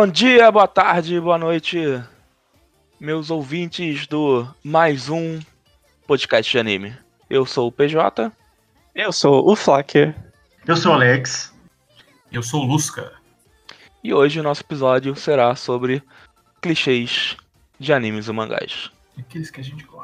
Bom dia, boa tarde, boa noite, meus ouvintes do mais um podcast de anime. Eu sou o PJ. Eu sou o Flacker. Eu sou o Alex. Eu sou o Lusca. E hoje o nosso episódio será sobre clichês de animes e mangás. Aqueles que a gente gosta.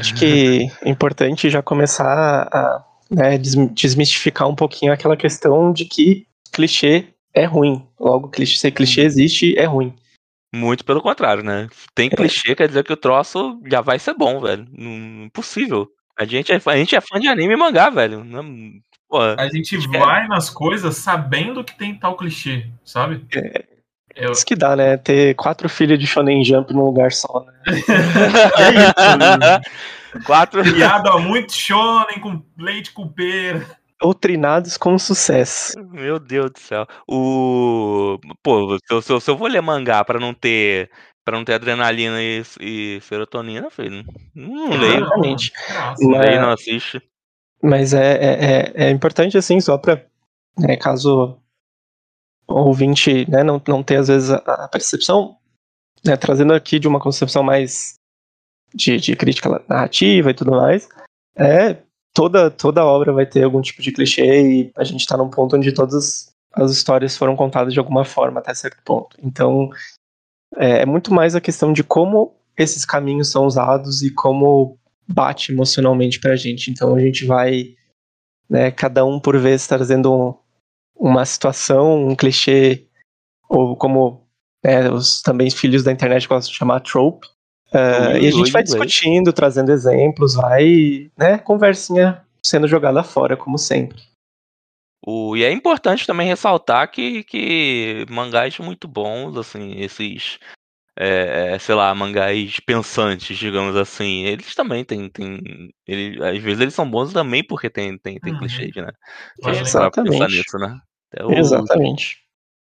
Acho que é importante já começar a né, desmistificar um pouquinho aquela questão de que clichê é ruim. Logo, clichê, se clichê existe, é ruim. Muito pelo contrário, né? Tem É. clichê, quer dizer que o troço já vai ser bom, velho. Não- Impossível. A gente, é, a gente é fã de anime e mangá, velho. Não, pô, A gente É. vai nas coisas sabendo que tem tal clichê, sabe? Eu, Isso que dá, né? Ter quatro filhos de Shonen Jump num lugar só, né? É isso. Quatro. criado há muito shonen com leite com pera. Doutrinados com sucesso. Meu Deus do céu. O. Pô, se eu, se eu- se eu vou ler mangá pra não ter. para não ter adrenalina e, e serotonina, filho. Não leio. Exatamente. Nossa, Não Mas- leio, não assiste. Mas é, é, é- é importante, assim, só pra, né, caso ouvinte né, não, não tenha, às vezes, a, a percepção, né, trazendo aqui de uma concepção mais de, de crítica narrativa e tudo mais, é, toda, toda obra vai ter algum tipo de clichê e a gente tá num ponto onde todas as histórias foram contadas de alguma forma até certo ponto. Então, é, é muito mais a questão de como esses caminhos são usados e como bate emocionalmente pra gente. Então a gente vai, né, cada um por vez trazendo uma situação, um clichê, ou como né, os também filhos da internet gostam de chamar trope. Ui, e a gente vai discutindo, trazendo exemplos, vai, né, conversinha sendo jogada fora, como sempre. O, e é importante também ressaltar que, que mangás muito bons, assim, esses, é, é, sei lá, mangás pensantes, digamos assim, eles também têm, têm ele, às vezes eles são bons também porque tem, tem, tem Uhum. clichês, né? Pra pensar Exatamente. nisso, né? Até o- Exatamente.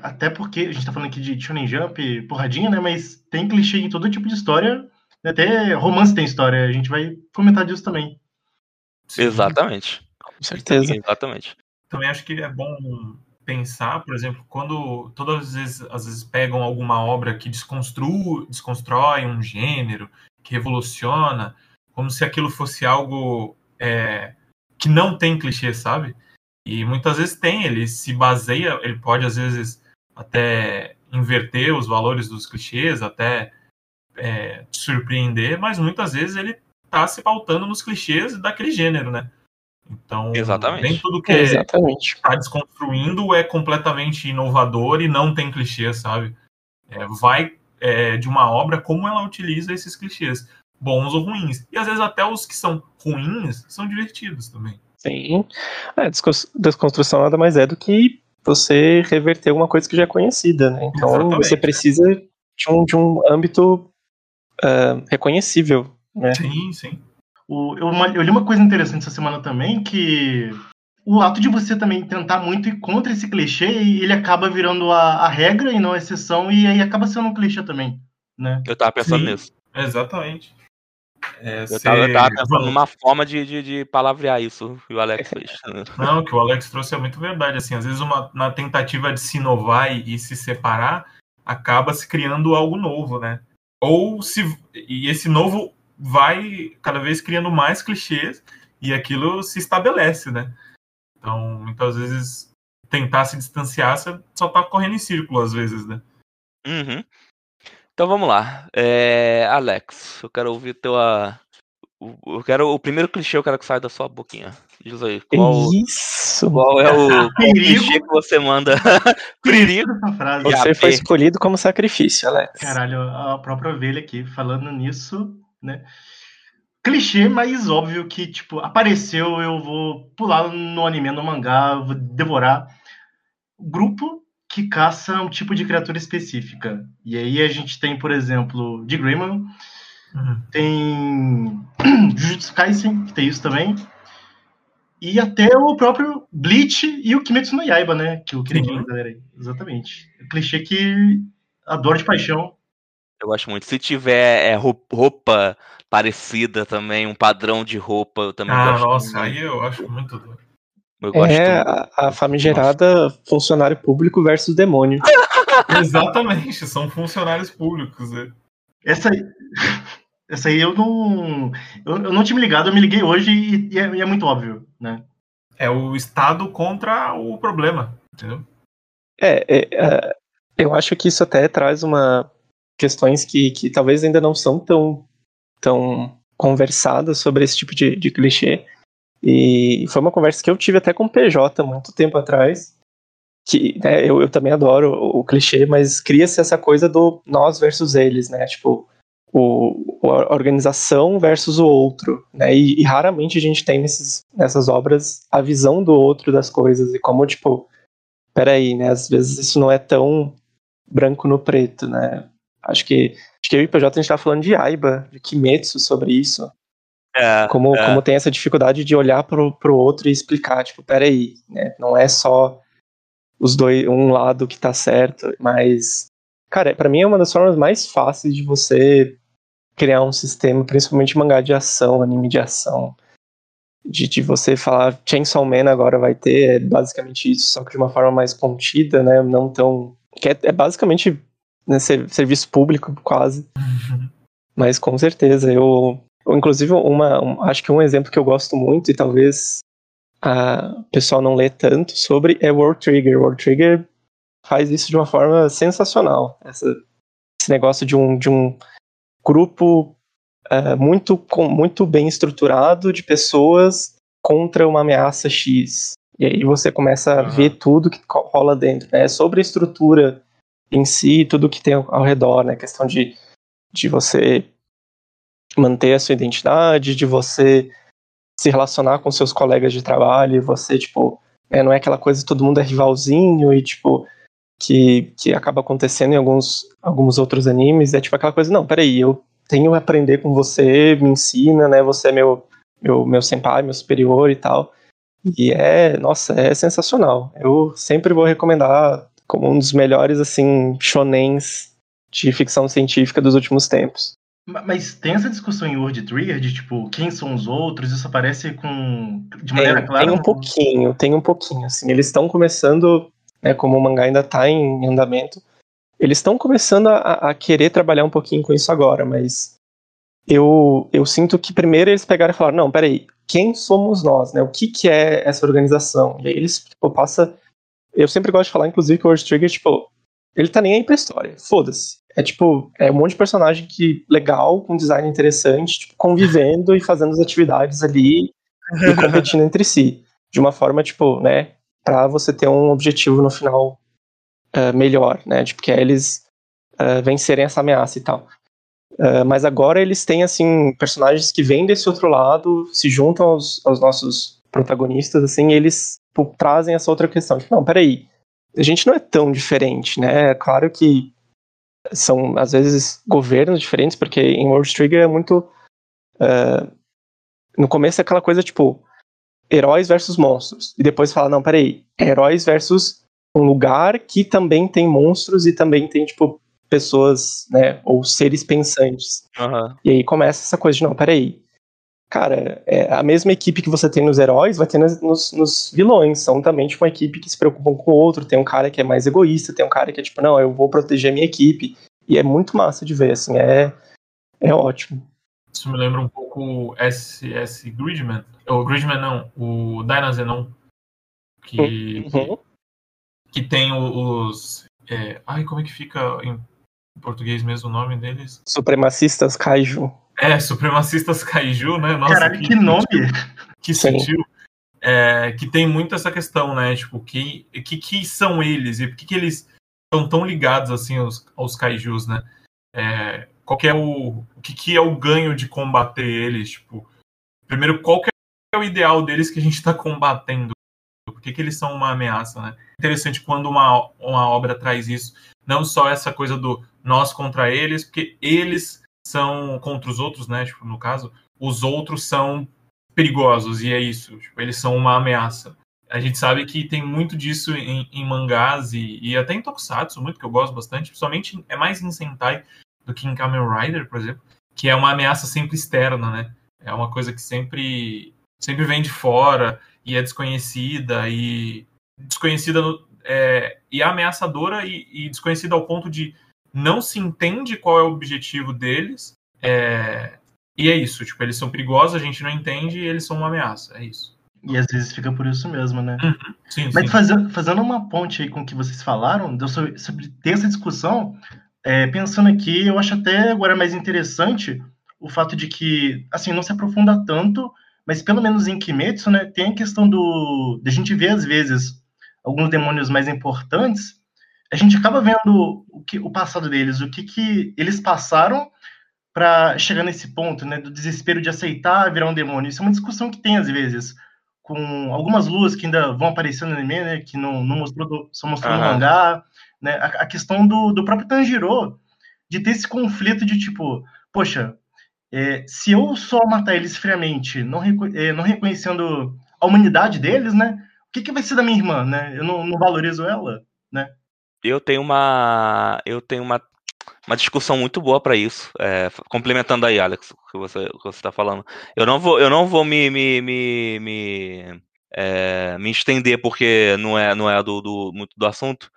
Até porque a gente tá falando aqui de Shonen Jump, porradinha, né? Mas tem clichê em todo tipo de história. Até romance tem história. A gente vai comentar disso também. sim. Exatamente. Com certeza. Exatamente. Também acho que é bom pensar, por exemplo, quando todas as vezes, às vezes pegam alguma obra que desconstru, desconstrói um gênero, que revoluciona, como se aquilo fosse algo é, que não tem clichê, sabe? E muitas vezes tem, ele se baseia, ele pode às vezes até inverter os valores dos clichês, até é, te surpreender, mas muitas vezes ele tá se pautando nos clichês daquele gênero, né? Então, Exatamente. nem tudo que é Exatamente. tá desconstruindo é completamente inovador e não tem clichê, sabe? É, vai é, de uma obra como ela utiliza esses clichês, bons ou ruins. E às vezes até os que são ruins são divertidos também. Sim. A descons- desconstrução nada mais é do que você reverter uma coisa que já é conhecida, né? Então Exatamente. você precisa de um, de um âmbito ah, reconhecível, né? Sim, sim. O- eu, uma- eu li uma coisa interessante essa semana também, que o ato de você também tentar muito ir contra esse clichê, ele acaba virando a, a regra e não a exceção, e aí acaba sendo um clichê também, né? Eu tava pensando Sim. nisso. Exatamente. É, Eu tava, eu tava pensando numa forma de, de, de palavrear isso que o Alex fez. Não, o que o Alex trouxe é muito verdade. Assim, às vezes uma, na tentativa de se inovar e, e se separar, acaba se criando algo novo, né? Ou se e esse novo vai cada vez criando mais clichês e aquilo se estabelece, né? Então, muitas vezes tentar se distanciar, você só tá correndo em círculo às vezes, né? Uhum. Então vamos lá. É, Alex, eu quero ouvir tua. o- Eu quero o primeiro clichê, eu quero que saia da sua boquinha. Diz aí, qual, Isso! qual é o qual clichê que você manda? Você foi escolhido como sacrifício, Alex. Caralho, a própria ovelha aqui, falando nisso, né? Clichê, mas óbvio que, tipo, apareceu, eu vou pular no anime, no mangá, vou devorar. Grupo que caça um tipo de criatura específica. E aí a gente tem, por exemplo, de Greyman, Uhum. tem Jujutsu Kaisen, que tem isso também. e até o próprio Bleach e o Kimetsu no Yaiba, né? Que o queridinho da galera aí. Exatamente. O clichê que adoro de paixão. Eu gosto muito. Se tiver é, roupa parecida também, um padrão de roupa, eu também ah, gosto. Nossa, aí eu acho muito doido. Eu é a, a famigerada Nossa. funcionário público versus demônio. Exatamente, são funcionários públicos. Né? Essa aí, essa aí eu não. Eu, eu, não tinha me ligado, eu me liguei hoje e, e, é, e, é, muito óbvio, né? É o Estado contra o problema, entendeu? É, é, é eu acho que isso até traz uma questões que, que talvez ainda não são tão, tão conversadas sobre esse tipo de, de clichê. E foi uma conversa que eu tive até com o PJ muito tempo atrás. Que né, eu, eu também adoro o, o clichê, mas cria-se essa coisa do nós versus eles, né? Tipo, o, a organização versus o outro, né? E, e, raramente a gente tem nesses, nessas obras a visão do outro das coisas e como, tipo, peraí, né? Às vezes isso não é tão branco no preto, né? Acho que, acho que eu e o PJ a gente tá falando de Aiba, de Kimetsu sobre isso. É, como, é. como tem essa dificuldade de olhar pro, pro outro e explicar, tipo, peraí, né? Não é só os dois, um lado que tá certo, mas. Cara, para mim é uma das formas mais fáceis de você criar um sistema, principalmente mangá de ação, anime de ação. De, de você falar Chainsaw Man agora vai ter, é basicamente isso, só que de uma forma mais contida, né? Não tão. Que é, é basicamente né, serviço público, quase. Uhum. Mas com certeza, eu. Inclusive, uma, um, acho que um exemplo que eu gosto muito, e talvez o pessoal não lê tanto sobre, é World Trigger. World Trigger faz isso de uma forma sensacional. Essa, esse negócio de um, de um grupo uh, muito, com, muito bem estruturado de pessoas contra uma ameaça X. E aí você começa a uhum. ver tudo que rola dentro. Né? Sobre a estrutura em si, tudo que tem ao redor, né? A questão de, de você manter a sua identidade, de você se relacionar com seus colegas de trabalho, você, tipo, é, não é aquela coisa todo mundo é rivalzinho e, tipo, que, que acaba acontecendo em alguns, alguns outros animes, é tipo aquela coisa, não, peraí, eu tenho que aprender com você, me ensina, né, você é meu, meu, meu senpai, meu superior e tal. E é, nossa, é sensacional. Eu sempre vou recomendar como um dos melhores, assim, shonens de ficção científica dos últimos tempos. Mas tem essa discussão em World Trigger de tipo, quem são os outros? Isso aparece com de maneira tem, clara? Tem um pouquinho, tem um pouquinho. Assim, eles estão começando, né, como o mangá ainda está em andamento, eles estão começando a, a, querer trabalhar um pouquinho com isso agora, mas eu, eu sinto que primeiro eles pegaram e falaram, não, peraí, quem somos nós, né? O que, que é essa organização? E aí eles tipo, passa eu sempre gosto de falar, inclusive, que o World Trigger, tipo, ele tá nem aí pra história. Foda-se. É tipo, é um monte de personagem que legal, com design interessante, tipo, convivendo e fazendo as atividades ali e competindo entre si. De uma forma, tipo, né, pra você ter um objetivo no final uh, melhor, né? Tipo, que é eles uh, vencerem essa ameaça e tal. Uh, mas agora eles têm, assim, personagens que vêm desse outro lado, se juntam aos, aos nossos protagonistas, assim, e eles tipo, trazem essa outra questão. Tipo, não, peraí, a gente não é tão diferente, né? É claro que são, às vezes, governos diferentes, porque em World Trigger é muito. Uh, no começo é aquela coisa tipo, heróis versus monstros. E depois fala, não, peraí, heróis versus um lugar que também tem monstros e também tem, tipo, pessoas, né, ou seres pensantes. Uhum. E aí começa essa coisa de, não, peraí, cara, é a mesma equipe que você tem nos heróis vai ter nos, nos, vilões. São também, tipo, uma equipe que se preocupam com o outro. Tem um cara que é mais egoísta, tem um cara que é tipo, não, eu vou proteger a minha equipe. E é muito massa de ver, assim, é, é ótimo. Isso me lembra um pouco SS Gridman. O Gridman não, o Dynazenon. Que, uhum. que, que tem os. É, ai, como é que fica em português mesmo o nome deles? Supremacistas Kaiju. É, Supremacistas Kaiju, né? Nossa, Caralho, que, que nome! Que sutil. É, que tem muito essa questão, né? Tipo, que, que, que são eles e por que, que eles estão tão ligados assim aos, aos kaijus, né? É, qual que é o, o que, que é o ganho de combater eles? Tipo, primeiro, qual que é o ideal deles que a gente está combatendo? Por que, que eles são uma ameaça, né? Interessante quando uma, uma obra traz isso, não só essa coisa do nós contra eles, porque eles são contra os outros, né? Tipo, no caso, os outros são perigosos, e é isso. Tipo, eles são uma ameaça. A gente sabe que tem muito disso em, em mangás e, e, até em Tokusatsu, muito que eu gosto bastante. Principalmente é mais em Sentai do que em Kamen Rider, por exemplo, que é uma ameaça sempre externa, né? É uma coisa que sempre, sempre vem de fora e é desconhecida e desconhecida no, é, e ameaçadora e, e, desconhecida ao ponto de não se entende qual é o objetivo deles. É, e é isso, tipo, eles são perigosos, a gente não entende e eles são uma ameaça, é isso. E às vezes fica por isso mesmo, né? Uhum, sim, Mas sim. Fazendo, fazendo uma ponte aí com o que vocês falaram, sobre, sobre ter essa discussão, é, pensando aqui, eu acho até agora mais interessante o fato de que, assim, não se aprofunda tanto, mas pelo menos em Kimetsu, né, tem a questão do... de a gente ver, às vezes, alguns demônios mais importantes, a gente acaba vendo o, que, o passado deles, o que, que eles passaram para chegar nesse ponto, né, do desespero de aceitar virar um demônio. Isso é uma discussão que tem às vezes com algumas luas que ainda vão aparecer no anime, né, que não, não mostrou, só mostrou uhum. no mangá, né, a, a, questão do, do próprio Tanjiro de ter esse conflito de tipo, poxa, é, se eu só matar eles friamente, não, é, não reconhecendo a humanidade deles, né, o que, que vai ser da minha irmã, né? Eu não, não valorizo ela, né? Eu tenho uma, eu tenho uma uma discussão muito boa para isso. É, complementando aí, Alex, o que você está falando. Eu não vou, eu não vou me, me, me, me, é, me estender porque não é, não é do, do, muito do assunto,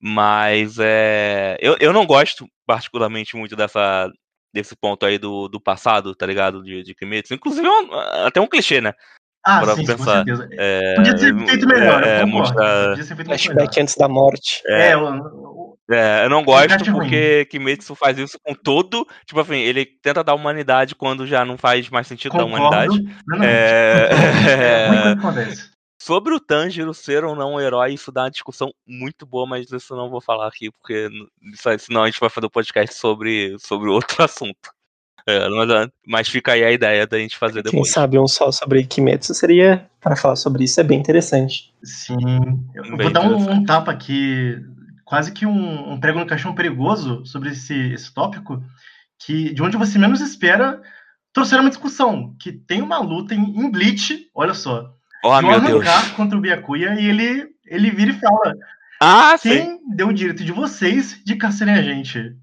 mas é, eu, eu não gosto particularmente muito dessa, desse ponto aí do, do passado, tá ligado? De, de Kimetsu. Inclusive, é um, até um clichê, né? Ah, sim, pensar. com certeza. É, Podia ter feito melhor, é, eu mostrar... Podia ser feito Flashback antes da morte. É, é o, é, eu não gosto porque Kimetsu faz isso com todo. Tipo assim, ele tenta dar humanidade quando já não faz mais sentido Concordo. dar humanidade. Não, é, é, Sobre o Tanjiro ser ou não um herói, isso dá uma discussão muito boa, mas isso eu não vou falar aqui, porque senão a gente vai fazer um podcast sobre, sobre outro assunto. É, mas, mas, fica aí a ideia da gente fazer depois. Quem sabe um só sobre Kimetsu seria, para falar sobre isso, é bem interessante. Sim. Eu bem vou dar um, um, tapa aqui, quase que um, um, prego no caixão perigoso sobre esse, esse tópico, que de onde você menos espera, trouxeram uma discussão, que tem uma luta em, em Bleach, olha só. Oh, meu Deus. contra o Byakuya e ele, ele vira e fala ah, quem sim. deu o direito de vocês de caçarem a gente?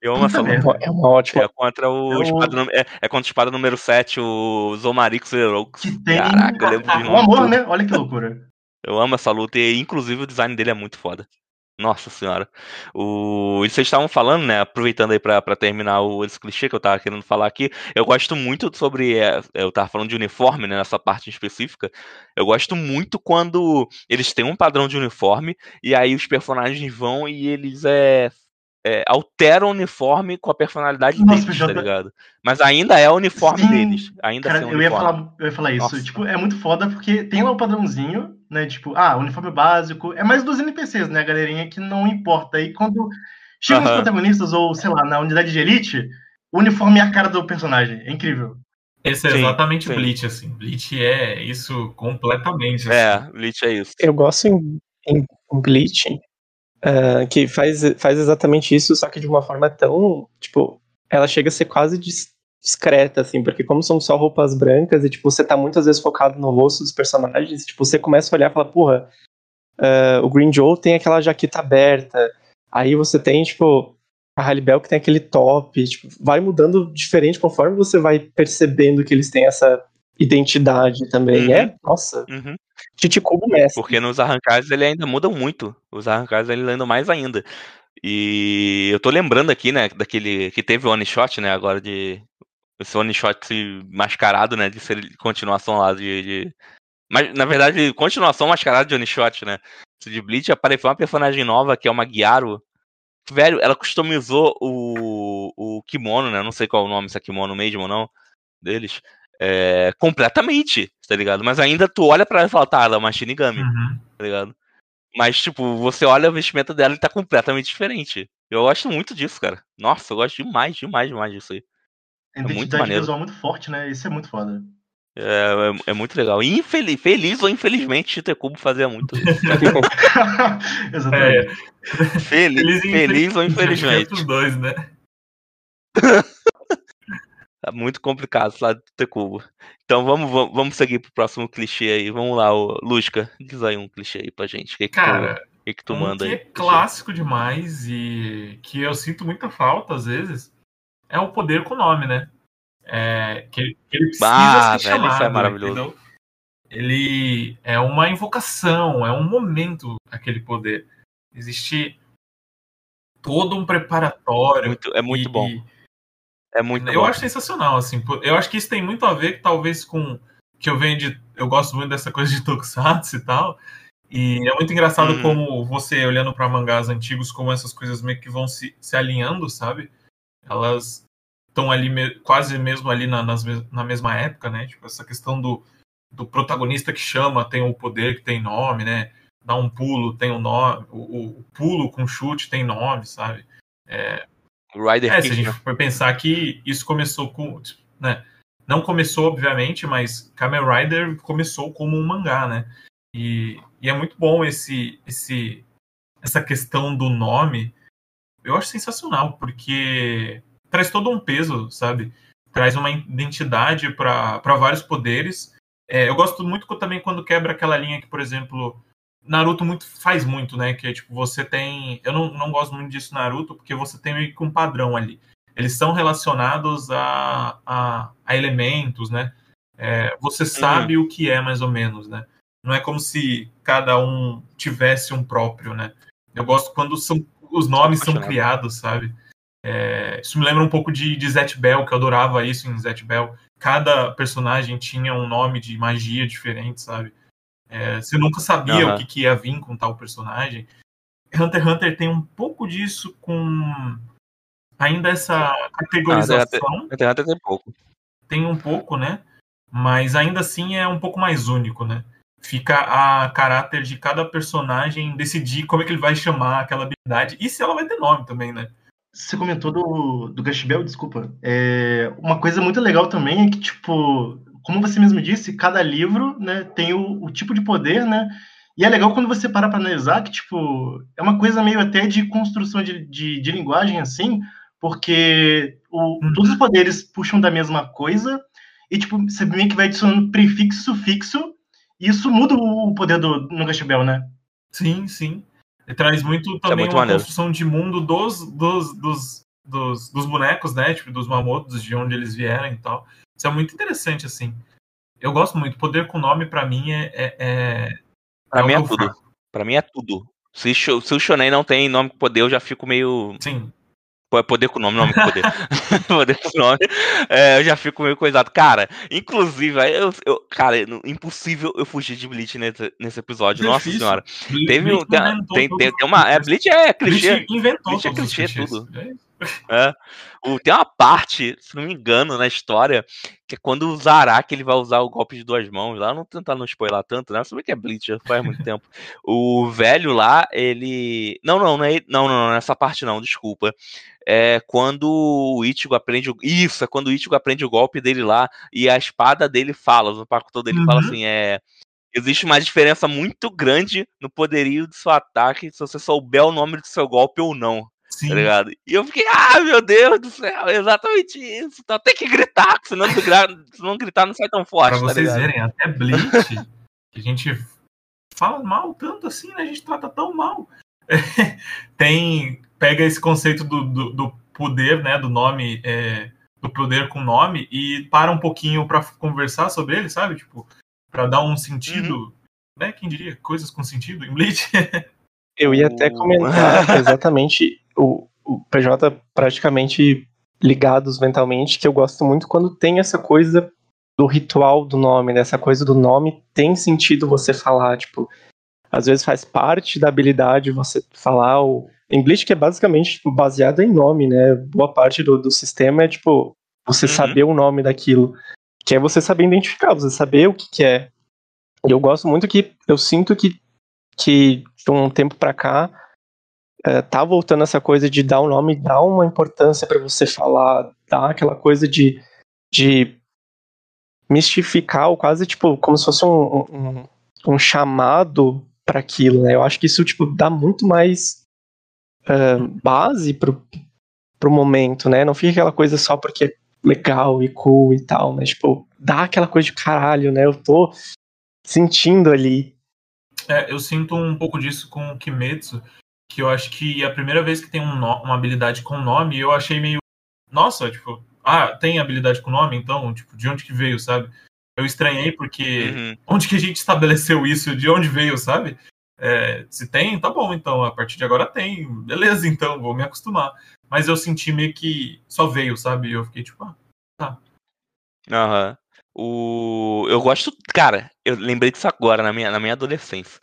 Eu amo essa luta. É uma ótima. É contra o, é o... Espada, é, é, contra o espada número 7, o Zomarix Herox. Que tem. Caraca, eu lembro de O amor, né? Olha que loucura. Eu amo essa luta e, inclusive, o design dele é muito foda. Nossa senhora. O... E vocês estavam falando, né? Aproveitando aí pra, pra terminar o, esse clichê que eu tava querendo falar aqui. Eu gosto muito sobre. É, eu tava falando de uniforme, né? Nessa parte específica. Eu gosto muito quando eles têm um padrão de uniforme e aí os personagens vão e eles é, é, altera o uniforme com a personalidade Nossa, deles, tá ligado? Mas ainda é o uniforme Sim, deles. Ainda cara, eu, ia falar, eu ia falar isso. Nossa. Tipo, é muito foda porque tem lá o padrãozinho, né? Tipo, ah, uniforme básico. É mais dos NPCs, né? Galerinha que não importa. E quando chegam uh -huh. os protagonistas, ou sei lá, na unidade de elite, o uniforme é a cara do personagem. É incrível. Esse é sim, exatamente sim. Bleach, assim. Bleach é isso completamente. É, assim. É, Bleach é isso. Eu gosto em, em Bleach uh, que faz, faz exatamente isso, só que de uma forma tão, tipo, ela chega a ser quase discreta, assim, porque como são só roupas brancas e, tipo, você tá muitas vezes focado no rosto dos personagens, tipo, você começa a olhar e fala, porra, uh, o Green Joe tem aquela jaqueta aberta, aí você tem, tipo, a Halibel que tem aquele top, tipo, vai mudando diferente conforme você vai percebendo que eles têm essa identidade também. Uhum. É, nossa. Uhum. Chichicubo mestre. Porque nos arrancados ele ainda muda muito. Os arrancados ele ainda mais ainda. E eu tô lembrando aqui, né, daquele que teve o one shot, né, agora de esse one shot mascarado, né, de ser continuação lá de, de... mas na verdade continuação mascarada de one shot, né? De Bleach apareceu uma personagem nova que é uma Guiaro. Velho, ela customizou o, o kimono, né? Não sei qual é o nome, se é kimono mesmo ou não deles é, completamente, tá ligado? Mas ainda tu olha pra ela e fala, tá, ela é uma Shinigami, uhum. tá ligado? Mas, tipo, você olha o vestimento dela e tá completamente diferente. Eu gosto muito disso, cara. Nossa, eu gosto demais, demais, demais disso aí. É muito maneiro. visual muito forte, né? Isso é muito foda. É, é, é muito legal. Infeliz, feliz ou infelizmente, Cheater Cubo fazia muito isso. Exatamente. É. Feliz, feliz, feliz ou infelizmente. Os dois, né? Tá muito complicado lado do Tecubo. Então vamos, vamos, vamos seguir pro próximo clichê aí. Vamos lá, o Lusca, diz aí um clichê aí pra gente. O que, que Cara, tu, o que, que tu um manda que aí? é clássico demais e que eu sinto muita falta às vezes é o poder com nome, né? É, que, ele- que ele precisa Ah, ser velho, isso é chamado, maravilhoso. entendeu? Ele é uma invocação, é um momento aquele poder. Existe todo um preparatório. Muito- é muito e- bom. É muito eu bom. acho sensacional, assim. Eu acho que isso tem muito a ver, talvez, com que eu venho de. Eu gosto muito dessa coisa de Tokusatsu e tal. E é muito engraçado Uhum. como você, olhando para mangás antigos, como essas coisas meio que vão se, se alinhando, sabe? Elas estão ali me- quase mesmo ali na, nas na mesma época, né? Tipo, essa questão do, do protagonista que chama, tem o poder que tem nome, né? Dá um pulo, tem um nome. O, o- o pulo com chute tem nome, sabe? Rider É, se a gente né? for pensar que isso começou com. Né, não começou, obviamente, mas Kamen Rider começou como um mangá, né? E, e é muito bom esse, esse, essa questão do nome. Eu acho sensacional, porque traz todo um peso, sabe? Traz uma identidade para vários poderes. É, eu gosto muito também quando quebra aquela linha que, por exemplo, Naruto muito, faz muito, né? Que é tipo, você tem. Eu não, não gosto muito disso Naruto, porque você tem meio que um padrão ali. Eles são relacionados a, a, a elementos, né? É, você sabe o que é, mais ou menos, né? Não é como se cada um tivesse um próprio, né? Eu gosto quando são, os nomes são criados, sabe? É, isso me lembra um pouco de, de Zet Bell, que eu adorava isso em Zet Bell. Cada personagem tinha um nome de magia diferente, sabe? É, você nunca sabia Aham. o que, que ia vir com tal personagem. Hunter x Hunter tem um pouco disso com ainda essa categorização, Hunter x Hunter tem pouco. tem um pouco, né? Mas ainda assim é um pouco mais único, né? Fica a caráter de cada personagem decidir como é que ele vai chamar aquela habilidade e se ela vai ter nome também, né? Você comentou do, do Gash Bell, desculpa. É, uma coisa muito legal também é que, tipo, como você mesmo disse, cada livro né, tem o, o tipo de poder, né? E é legal quando você para para analisar que, tipo, é uma coisa meio até de construção de, de, de linguagem, assim, porque o, Uhum. todos os poderes puxam da mesma coisa e, tipo, você meio que vai adicionando prefixo, sufixo, e isso muda o poder do, no Gash Bell, né? Sim, sim. Ele traz muito também muito uma maneiro. construção de mundo dos, dos, dos, dos, dos bonecos, né? Tipo, dos mamotos, de onde eles vieram e tal. Isso é muito interessante, assim. Eu gosto muito. Poder com nome, pra mim, é. é, é Pra o mim é tudo. faço. Pra mim é tudo. Se, se o Shonen não tem nome com poder, eu já fico meio. Sim. Pô, é poder com nome, nome com poder. poder com nome. É, eu já fico meio coisado. Cara, inclusive, eu, eu- cara, é impossível eu fugir de Bleach nesse, nesse episódio. Nossa Difícil. senhora. Ble- Teve um. Bleach Tem, tem, tem, uma. É. Bleach é clichê. Bleach inventou Bleach é clichê, tudo. É isso. É. O- tem uma parte, se não me engano, na história, que é quando o Zarak ele vai usar o golpe de duas mãos lá, não tentar não spoiler tanto, né? Sabe que é Bleach, já faz muito tempo. O velho lá, ele. Não, não, não é não, não, não, nessa parte não, desculpa. É quando o Ichigo aprende. o- Isso, é quando o Ichigo aprende o golpe dele lá e a espada dele fala, o Pakuto dele fala Uhum. assim: é. Existe uma diferença muito grande no poderio do seu ataque se você souber o nome do seu golpe ou não Sim. tá ligado? E eu fiquei, ah, meu Deus do céu, é exatamente isso. Então tem que gritar, senão, gra- se não gritar não sai tão forte, Pra tá vocês ligado? verem, até Bleach, que a gente fala mal tanto assim, né? A gente trata tão mal. Tem. Pega esse conceito do, do, do poder, né? Do nome. é, do poder com nome e para um pouquinho pra conversar sobre ele, sabe? Tipo, pra dar um sentido. Né? Quem diria? Coisas com sentido em Bleach. Eu ia até O- comentar exatamente o, o PJ praticamente ligados mentalmente, que eu gosto muito quando tem essa coisa do ritual do nome, né? Essa coisa do nome tem sentido você falar, tipo, às vezes faz parte da habilidade você falar o Bleach que é basicamente tipo, baseado em nome, né? Boa parte do, do sistema é tipo você Uhum. saber o nome daquilo, que é você saber identificar, você saber o que, que é. E eu gosto muito que eu sinto que que de um tempo pra cá é, tá voltando essa coisa de dar um nome, dar uma importância pra você falar, dar aquela coisa de, de mistificar, ou quase tipo, como se fosse um, um, um chamado para aquilo, né? Eu acho que isso tipo, dá muito mais é, base pro, pro momento, né? Não fica aquela coisa só porque legal e cool e tal, mas, tipo, dá aquela coisa de caralho, né? Eu tô sentindo ali. É, eu sinto um pouco disso com o Kimetsu, que eu acho que a primeira vez que tem um no, uma habilidade com nome, eu achei meio. Nossa, tipo, ah, tem habilidade com nome, então, tipo, de onde que veio, sabe? Eu estranhei porque Uhum. onde que a gente estabeleceu isso, de onde veio, sabe? É, se tem, tá bom, então, a partir de agora tem, beleza, então, vou me acostumar. Mas eu senti meio que só veio, sabe? E eu fiquei tipo, ah, Aham. O... Eu gosto. Cara, eu lembrei disso agora, na minha, na minha adolescência.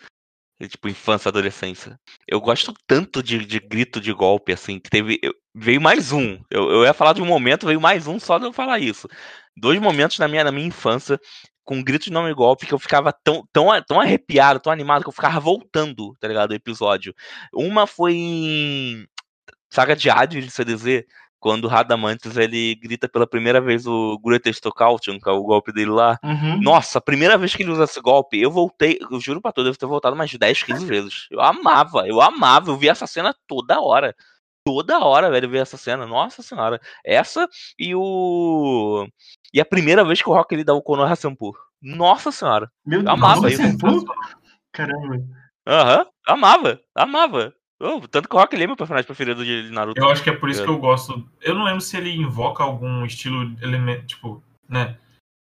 Tipo, infância, adolescência. Eu gosto tanto de, de grito de golpe, assim, que teve. eu- Veio mais um. Eu, eu ia falar de um momento, veio mais um só de eu falar isso. Dois momentos na minha, na minha infância, com grito de nome de golpe, que eu ficava tão, tão, tão arrepiado, tão animado, que eu ficava voltando, tá ligado? O episódio. Uma foi em Saga de Hades de CDZ, quando o Radamantes ele grita pela primeira vez o Greatest Caution, que é o golpe dele lá. Uhum. Nossa, a primeira vez que ele usa esse golpe, eu voltei, eu juro pra tu, eu devo ter voltado umas 10, 15 vezes. Eu amava, eu amava, eu vi essa cena toda hora. Toda hora, velho, vi essa cena. Nossa senhora. Essa e o. E a primeira vez que o Rock ele dá o Konoha Senpu. Nossa senhora. Meu Eu Deus, amava como isso. Caramba. Aham, amava, amava. Oh, tanto que o Rock ele é meu personagem preferido de Naruto. eu acho que é por isso É. que eu gosto. Eu não lembro se ele invoca algum estilo elemento, tipo, né?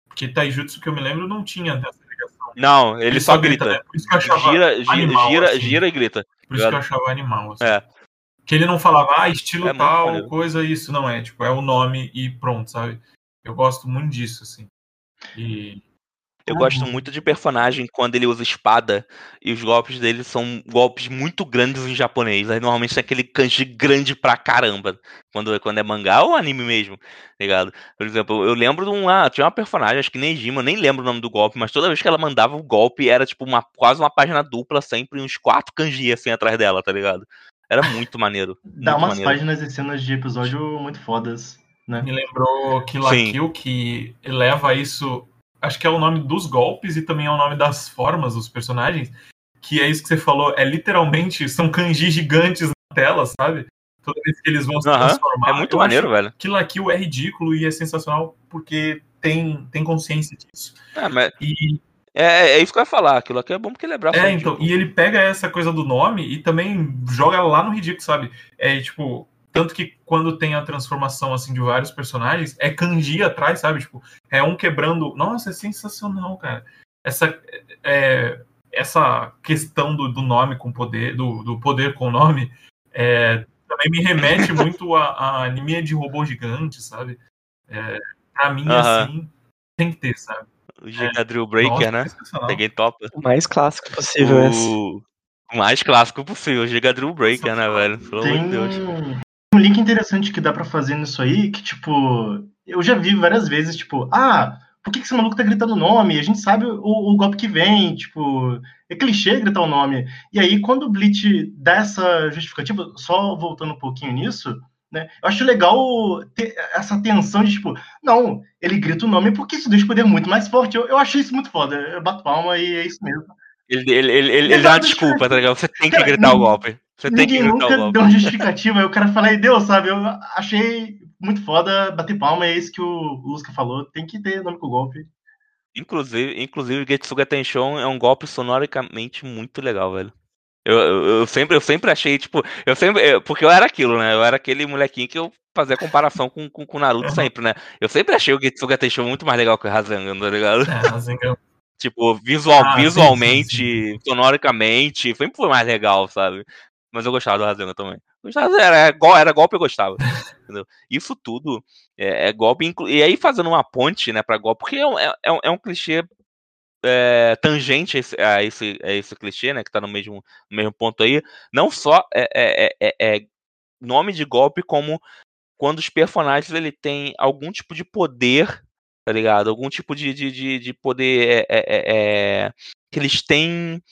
Porque Taijutsu que eu me lembro não tinha dessa ligação. Não, ele, só grita. né? Por isso que eu achava Gira, gira, animal, gira, assim. gira e grita. Por isso que eu achava animal. Assim. É. Que ele não falava, ah, estilo É tal, maneiro. coisa, isso. Não é, tipo, é o nome e pronto, sabe? Eu gosto muito disso, assim. E. Eu Uhum. gosto muito de personagem quando ele usa espada e os golpes dele são golpes muito grandes em japonês. Aí normalmente tem aquele kanji grande pra caramba. Quando, quando é mangá ou anime mesmo, tá ligado? Por exemplo, eu lembro de um. Ah, tinha uma personagem, acho que Nejima, nem lembro o nome do golpe, mas toda vez que ela mandava o golpe era tipo uma, quase uma página dupla, sempre uns quatro kanji assim atrás dela, tá ligado? Era muito maneiro. Dá muito umas maneiro. páginas e cenas de episódio muito fodas, né? Me lembrou Kill la. Kill, que leva isso. Acho que é o nome dos golpes e também é o nome das formas dos personagens. Que é isso que você falou. É literalmente, são kanji gigantes na tela, sabe? Toda vez que eles vão se Aham, transformar. É muito maneiro, velho. La Kill é ridículo e é sensacional porque tem, tem consciência disso. É, mas E é, é isso que eu ia falar. Aquilo aqui é bom porque ele é braço. É, ridículo. então, e ele pega essa coisa do nome e também joga lá no ridículo, sabe? É tipo, tanto que quando tem a transformação assim de vários personagens, é kanji atrás, sabe? Tipo, é um quebrando. Nossa, é sensacional, cara. Essa é, essa questão do, do nome com poder, do, do poder com nome, é, também me remete muito a, a anime de robô gigante, sabe? É, pra mim, Aham. assim, tem que ter, sabe? O Giga Drill Breaker, Nossa, né? Peguei topa. O mais clássico possível esse. O o mais clássico possível, o Giga Drill Breaker, né, velho? Pelo amor de Deus. Um link interessante que dá pra fazer nisso aí, que, tipo, eu já vi várias vezes, tipo, ah, por que, que esse maluco tá gritando o nome? A gente sabe o, o golpe que vem, tipo, é clichê gritar o nome. E aí, quando o Bleach dá essa justificativa, só voltando um pouquinho nisso, né, eu acho legal ter essa tensão de, tipo, não, ele grita o nome porque isso deixa o poder muito mais forte. Eu, eu achei isso muito foda. Eu bato palma e é isso mesmo. Ele, ele, ele, ele, dá uma desculpa, tá ligado? Você tem que Cara, gritar o golpe. Você tem que Ninguém gritar nunca deu uma justificativa. aí o cara fala, e deu, sabe? Eu achei muito foda, bater palma, é isso que o Lusca falou. Tem que ter nome com golpe. Inclusive, inclusive, Getsuga Tenshon é um golpe sonoricamente muito legal, velho. Eu, eu, eu sempre, eu sempre achei, tipo, eu sempre. eu- porque eu era aquilo, né? Eu era aquele molequinho que eu fazia comparação com, com, com o Naruto sempre, né? Eu sempre achei o Getsuga Tenshon muito mais legal que o Rasengan, tá ligado? É, Rasengan Tipo, visual, Ah, sim, visualmente, sim, sonoricamente, sempre foi mais legal, sabe? Mas eu gostava do Rasengan também. Gostava, era, era, gol- era golpe, eu gostava. entendeu? Isso tudo é, é golpe. E aí, fazendo uma ponte, né, pra golpe, porque é, um- é, é um- é um clichê é, tangente a esse, a, esse, a esse clichê, né, que tá no mesmo, no mesmo ponto aí. Não só é, é, é- é nome de golpe, como quando os personagens ele tem algum tipo de poder, tá ligado? Algum tipo de, de, de, de poder é, é, é, é, que eles têm.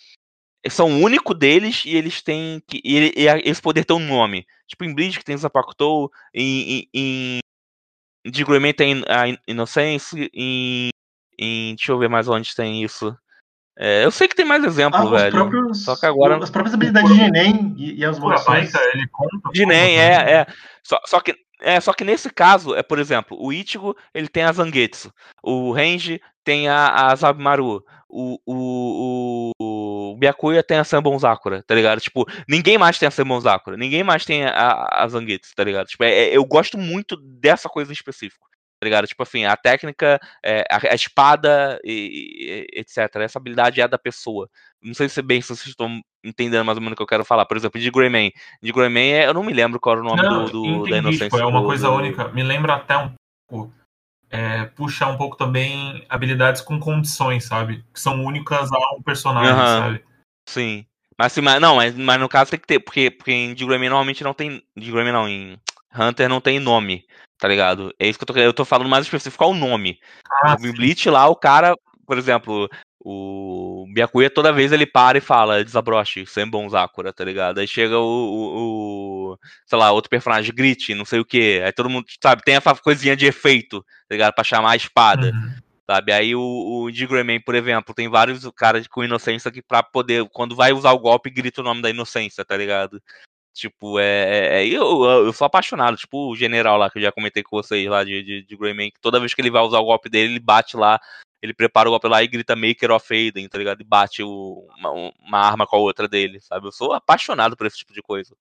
São o único deles e eles têm. Que, e, e a- esse poder tem um nome. Tipo em Bleach, que tem o Zapakutou, em, em, em em Digimon tem a In- Innocence, em, em. Deixa eu ver mais onde tem isso. É, eu sei que tem mais exemplo, Ah, velho. próprios, Só que agora- As próprias habilidades de Genem e, e as ele conta. De nem, é, é. Só, só que É, só que nesse caso, é por exemplo, o Ichigo, ele tem a Zangetsu, o Renji tem a, a Zabimaru, o, o, o, o Byakuya tem a Sanbon Sakura, tá ligado? Tipo, ninguém mais tem a Sanbon Sakura, ninguém mais tem a, a Zangetsu, tá ligado? Tipo, é, é, eu gosto muito dessa coisa em específico tá ligado? Tipo assim, a técnica, é, a, a, espada, e, e, etc. Essa habilidade é da pessoa. Não sei se bem se vocês estão entendendo mais ou menos o que eu quero falar. Por exemplo, de Greyman. De Greyman, é, eu não me lembro qual era o nome não, do, do entendi, da inocência. Tipo, é uma coisa do... única. Me lembra até um pouco. É, puxa um pouco também habilidades com condições, sabe? Que são únicas a um personagem, uhum. sabe? Sim. Mas, assim, mas não, mas, mas no caso tem que ter, porque, porque em Greyman normalmente não tem. Greyman não, em Hunter não tem nome tá ligado? É isso que eu tô Eu tô falando mais específico qual o nome. Ah, o Bleach lá, o cara, por exemplo, o Byakuya toda vez ele para e fala, desabroche, sem bom Sakura, tá ligado? Aí chega o, o, o, sei lá, outro personagem, Grit, não sei o que. Aí todo mundo, sabe, tem essa coisinha de efeito, tá ligado? Pra chamar a espada. Uhum. Sabe? Aí o, o Digrayman, por exemplo, tem vários caras com inocência que pra poder, quando vai usar o golpe, grita o nome da inocência, tá ligado? Tipo, é, é, é eu, eu sou apaixonado, tipo o general lá que eu já comentei com vocês lá de, de, de Greyman, que toda vez que ele vai usar o golpe dele, ele bate lá, ele prepara o golpe lá e grita Maker of Aiden, tá ligado? E bate o, uma, uma, arma com a outra dele, sabe? Eu sou apaixonado por esse tipo de coisa,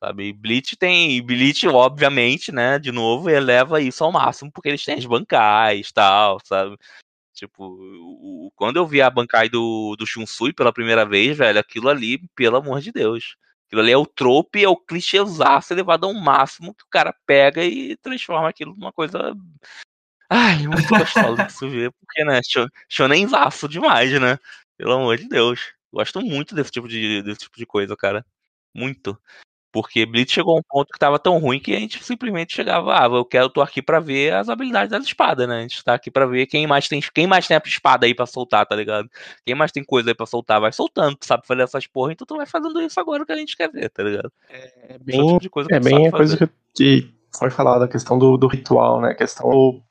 sabe? E Bleach tem, Bleach, obviamente, né, de novo, eleva isso ao máximo, porque eles têm as bancais e tal, sabe? Tipo, o, quando eu vi a bancai do, do Shunsui pela primeira vez, velho, aquilo ali, pelo amor de Deus Aquilo ali é o trope, é o clichêzaço elevado ao máximo que o cara pega e transforma aquilo numa coisa. Ai, muito gostoso de se ver, porque, né, shonenzaço demais, né? Pelo amor de Deus. Gosto muito desse tipo de, desse tipo de coisa, cara. Muito. Porque Blitz chegou a um ponto que tava tão ruim que a gente simplesmente chegava, ah, eu quero, tô aqui para ver as habilidades das espadas, né? A gente tá aqui para ver quem mais tem, quem mais tem a espada aí para soltar, tá ligado? Quem mais tem coisa aí para soltar, vai soltando, tu sabe fazer essas porra, então tu vai fazendo isso agora que a gente quer ver, tá ligado? É, é bem, tipo coisa é bem a coisa que, que foi falada, a questão do, do ritual, né? A questão do,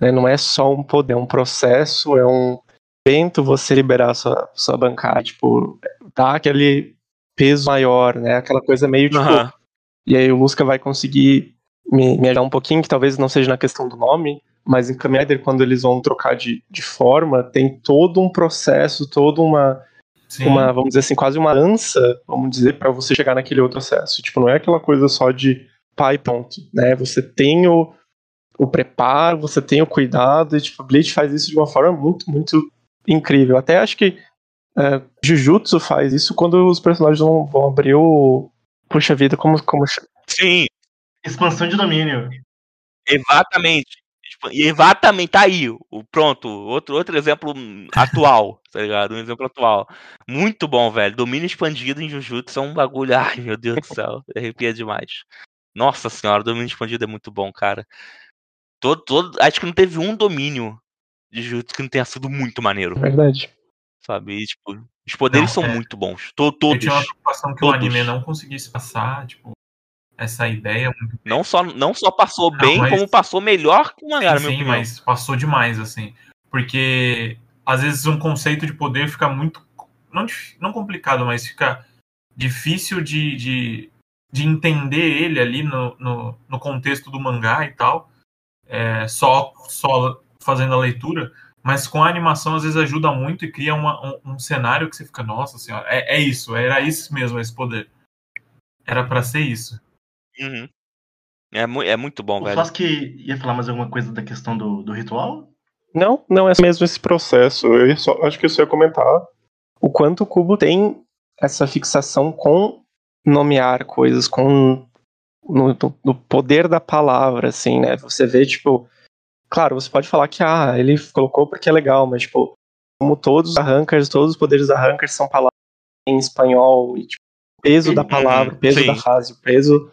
né, não é só um poder, é um processo, é um evento você liberar sua, sua bancada, tipo, dar aquele peso maior, né? Aquela coisa meio tipo. Uhum. E aí o Lusca vai conseguir me, me ajudar um pouquinho, que talvez não seja na questão do nome, mas em Kamen Rider, quando eles vão trocar de, de forma, tem todo um processo, toda uma, uma, vamos dizer assim, quase uma dança, vamos dizer, para você chegar naquele outro acesso. Tipo, não é aquela coisa só de pai ponto, né? Você tem o, o preparo, você tem o cuidado, e tipo, Bleach faz isso de uma forma muito, muito incrível. Até acho que é, Jujutsu faz isso quando os personagens vão, vão abrir o. Puxa vida, como. como... Sim. Expansão de domínio. Exatamente. Exatamente, tá aí. O, pronto, outro, outro exemplo atual, tá ligado? Um exemplo atual. Muito bom, velho. Domínio expandido em Jujutsu é um bagulho. Ai, meu Deus do céu. Arrepia demais. Nossa senhora, domínio expandido é muito bom, cara. Todo, todo, acho que não teve um domínio de Jujutsu que não tenha sido muito maneiro. Verdade sabe? E, tipo, os poderes não, são é. muito bons. Todos. Eu tinha uma preocupação que todos. o anime não conseguisse passar, tipo, essa ideia. Não só, não só passou não, bem, mas... como passou melhor que o mangá, sim, sim mas passou demais, assim. Porque às vezes um conceito de poder fica muito. Não, não complicado, mas fica difícil de, de, de entender ele ali no, no, no contexto do mangá e tal. É, só, só fazendo a leitura. Mas com a animação, às vezes ajuda muito e cria uma, um, um, cenário que você fica, nossa senhora, é, é isso, era isso mesmo, esse poder. Era para ser isso. Uhum. É, é muito bom, o velho. Acho que ia falar mais alguma coisa da questão do, do ritual? Não, não é mesmo esse processo. Eu só, acho que só ia comentar o quanto o cubo tem essa fixação com nomear coisas, com no, no, poder da palavra, assim, né? Você vê, tipo, Claro, você pode falar que ah, ele colocou porque é legal, mas tipo, como todos os arrancars, todos os poderes arrancars são palavras em espanhol, e tipo, o peso da palavra, o peso Sim. da frase, o peso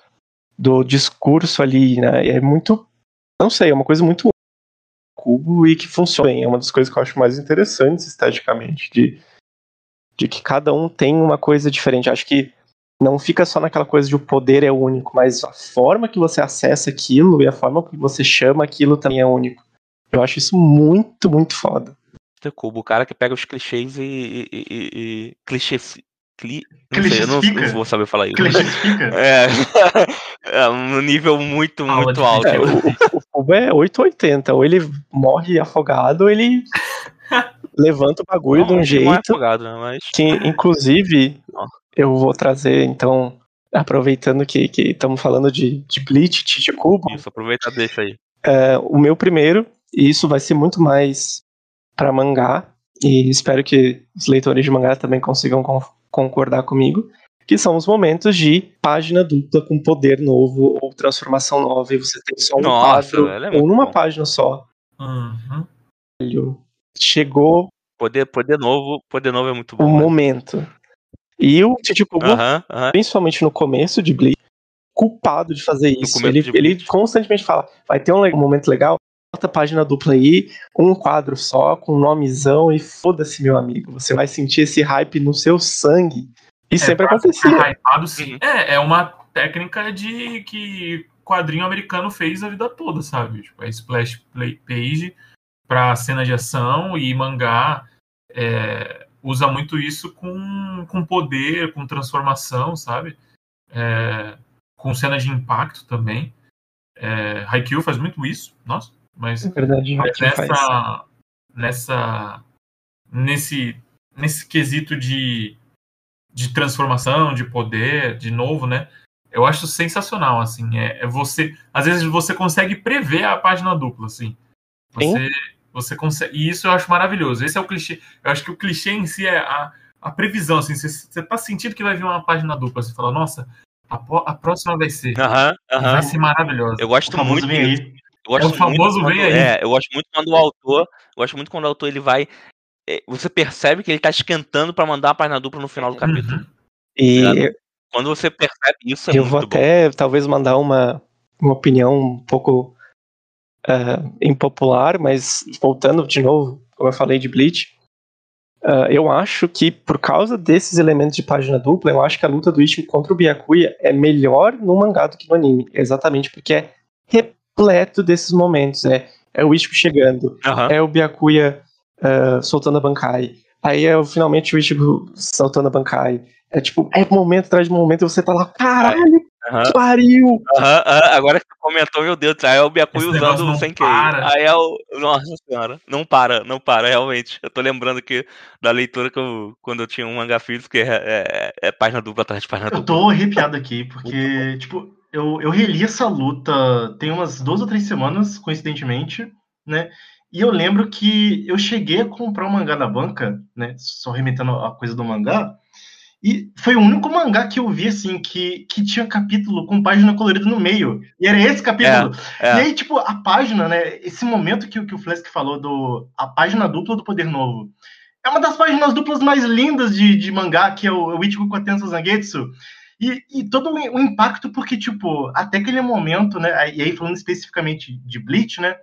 do discurso ali, né? E é muito, não sei, é uma coisa muito cubo e que funciona bem. É uma das coisas que eu acho mais interessantes esteticamente, de, de que cada um tem uma coisa diferente. Acho que não fica só naquela coisa de o poder é único, mas a forma que você acessa aquilo e a forma que você chama aquilo também é único. Eu acho isso muito, muito foda. Cubo, o cara que pega os clichês e, e, e, e clichês, Cli... Não sei, eu não, não vou saber falar isso. Clichifica? É, é um nível muito, Aula muito alto. É, o, o Fubo é 880. Ou ele morre afogado, ou ele levanta o bagulho de um Não é jeito afogado, né? Mas. que, inclusive. Eu vou trazer, então, aproveitando que que estamos falando de, de Bleach, Chichikubo, Isso, aproveita e deixa aí. é, o meu primeiro, e isso vai ser muito mais para mangá, e espero que os leitores de mangá também consigam con- concordar comigo, que são os momentos de página dupla com poder novo ou transformação nova, e você tem só um Nossa, quadro, é ou numa bom. página só. Uhum. Chegou Poder, poder novo, poder novo é muito o bom. velho. momento. E o Chichikubo Aham, aham. principalmente no começo de Bleach, culpado de fazer isso. Ele, de ele constantemente fala: vai ter um, um momento legal, bota a página dupla aí, um quadro só, com um nomezão, e foda-se, meu amigo. Você vai sentir esse hype no seu sangue. E sempre pra acontecia. hypado, sim. É, é uma técnica de que quadrinho americano fez a vida toda, sabe? Tipo, é splash play- page pra cena de ação e mangá é, usa muito isso com, com poder, com transformação, sabe? É, com cena de impacto também. É, Haikyuu faz muito isso, nossa, mas É verdade, mas que faz. nessa, nessa nesse nesse quesito de, de transformação, de poder, de novo, né? Eu acho sensacional, assim. É, é você, às vezes você consegue prever a página dupla, assim. Você, você consegue. E isso eu acho maravilhoso. Esse é o clichê. Eu acho que o clichê em si é a, a previsão, assim. Você, você tá sentindo que vai vir uma página dupla. Você fala, nossa, a, a próxima vai ser. Vai ser maravilhosa. Eu gosto muito vem aí. Eu gosto É o famoso muito vem quando- aí. É, eu gosto muito quando o autor. Eu gosto muito quando o autor ele vai. é, Você percebe que ele tá esquentando pra mandar a página dupla no final do capítulo. Uhum. E Quando você percebe isso, é eu muito vou bom. até, talvez, mandar uma, uma opinião um pouco ah, impopular, mas voltando de novo, como eu falei de Bleach, ah, eu acho que por causa desses elementos de página dupla, eu acho que a luta do Ichigo contra o Byakuya é melhor no mangá do que no anime, exatamente porque é repleto desses momentos, é, é o Ichigo chegando, Aham. é o Byakuya ah, soltando a Bankai, aí é o- finalmente o Ichigo soltando a Bankai, é tipo, é momento atrás de momento, e você tá lá, caralho, Que pariu! Aham, agora que tu comentou, meu Deus, aí é o negócio usando Senkei. para. Aí é o. Nossa senhora, não para, não para, realmente. Eu tô lembrando que da leitura que eu. Quando eu tinha um manga físico, que é, é, é página dupla atrás de página Eu dupla. tô arrepiado aqui, porque, tipo, eu, eu reli essa luta tem umas duas ou três semanas, coincidentemente, né? E eu lembro que eu cheguei a comprar um mangá na banca, né? Só remetendo a coisa do mangá. E foi o único mangá que eu vi, assim, que, que tinha capítulo com página colorida no meio. E era esse capítulo. É. E aí, tipo, a página, né? Esse momento que, o- que o Flesk falou do. A página dupla do Poder Novo. É uma das páginas duplas mais lindas de, de mangá, que é o, o Ichigo com a Tensa Zangetsu. E, e todo o, impacto, porque, tipo, até aquele momento, né? E aí, falando especificamente de Bleach, né?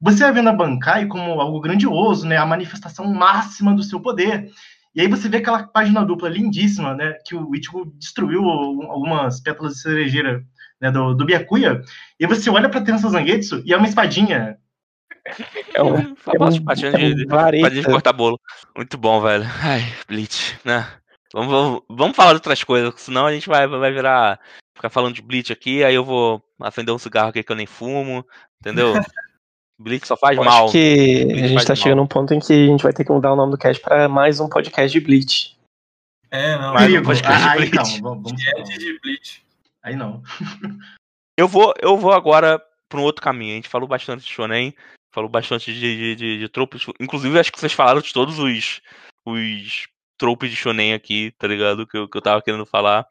Você vai vendo a Bankai como algo grandioso, né? A manifestação máxima do seu poder. E aí você vê aquela página dupla lindíssima, né? Que o Ichigo destruiu algumas pétalas de cerejeira né, do, do Byakuya. E aí você olha pra Tensa Zangetsu e é uma espadinha. É um, Famoso é um, é de, um de, patinho de cortar bolo. Muito bom, velho. Ai, Bleach, né? Vamos, vamos, vamos falar de outras coisas, senão a gente vai, vai virar. Ficar falando de Bleach aqui, aí eu vou acender um cigarro aqui que eu nem fumo, entendeu? Bleach só faz Eu mal. acho que Bleach a gente tá mal. chegando num ponto em que a gente vai ter que mudar o nome do cast pra mais um podcast de Bleach. É, não. Perigo. não pode cair de Ah, aí Bleach. não, vamos, vamos de Bleach. Aí não. Eu vou, eu vou agora pra um outro caminho. A gente falou bastante de Shonen, falou bastante de, de, de, de tropos. Inclusive, acho que vocês falaram de todos os, os tropos de Shonen aqui, tá ligado? Que eu, que eu tava querendo falar.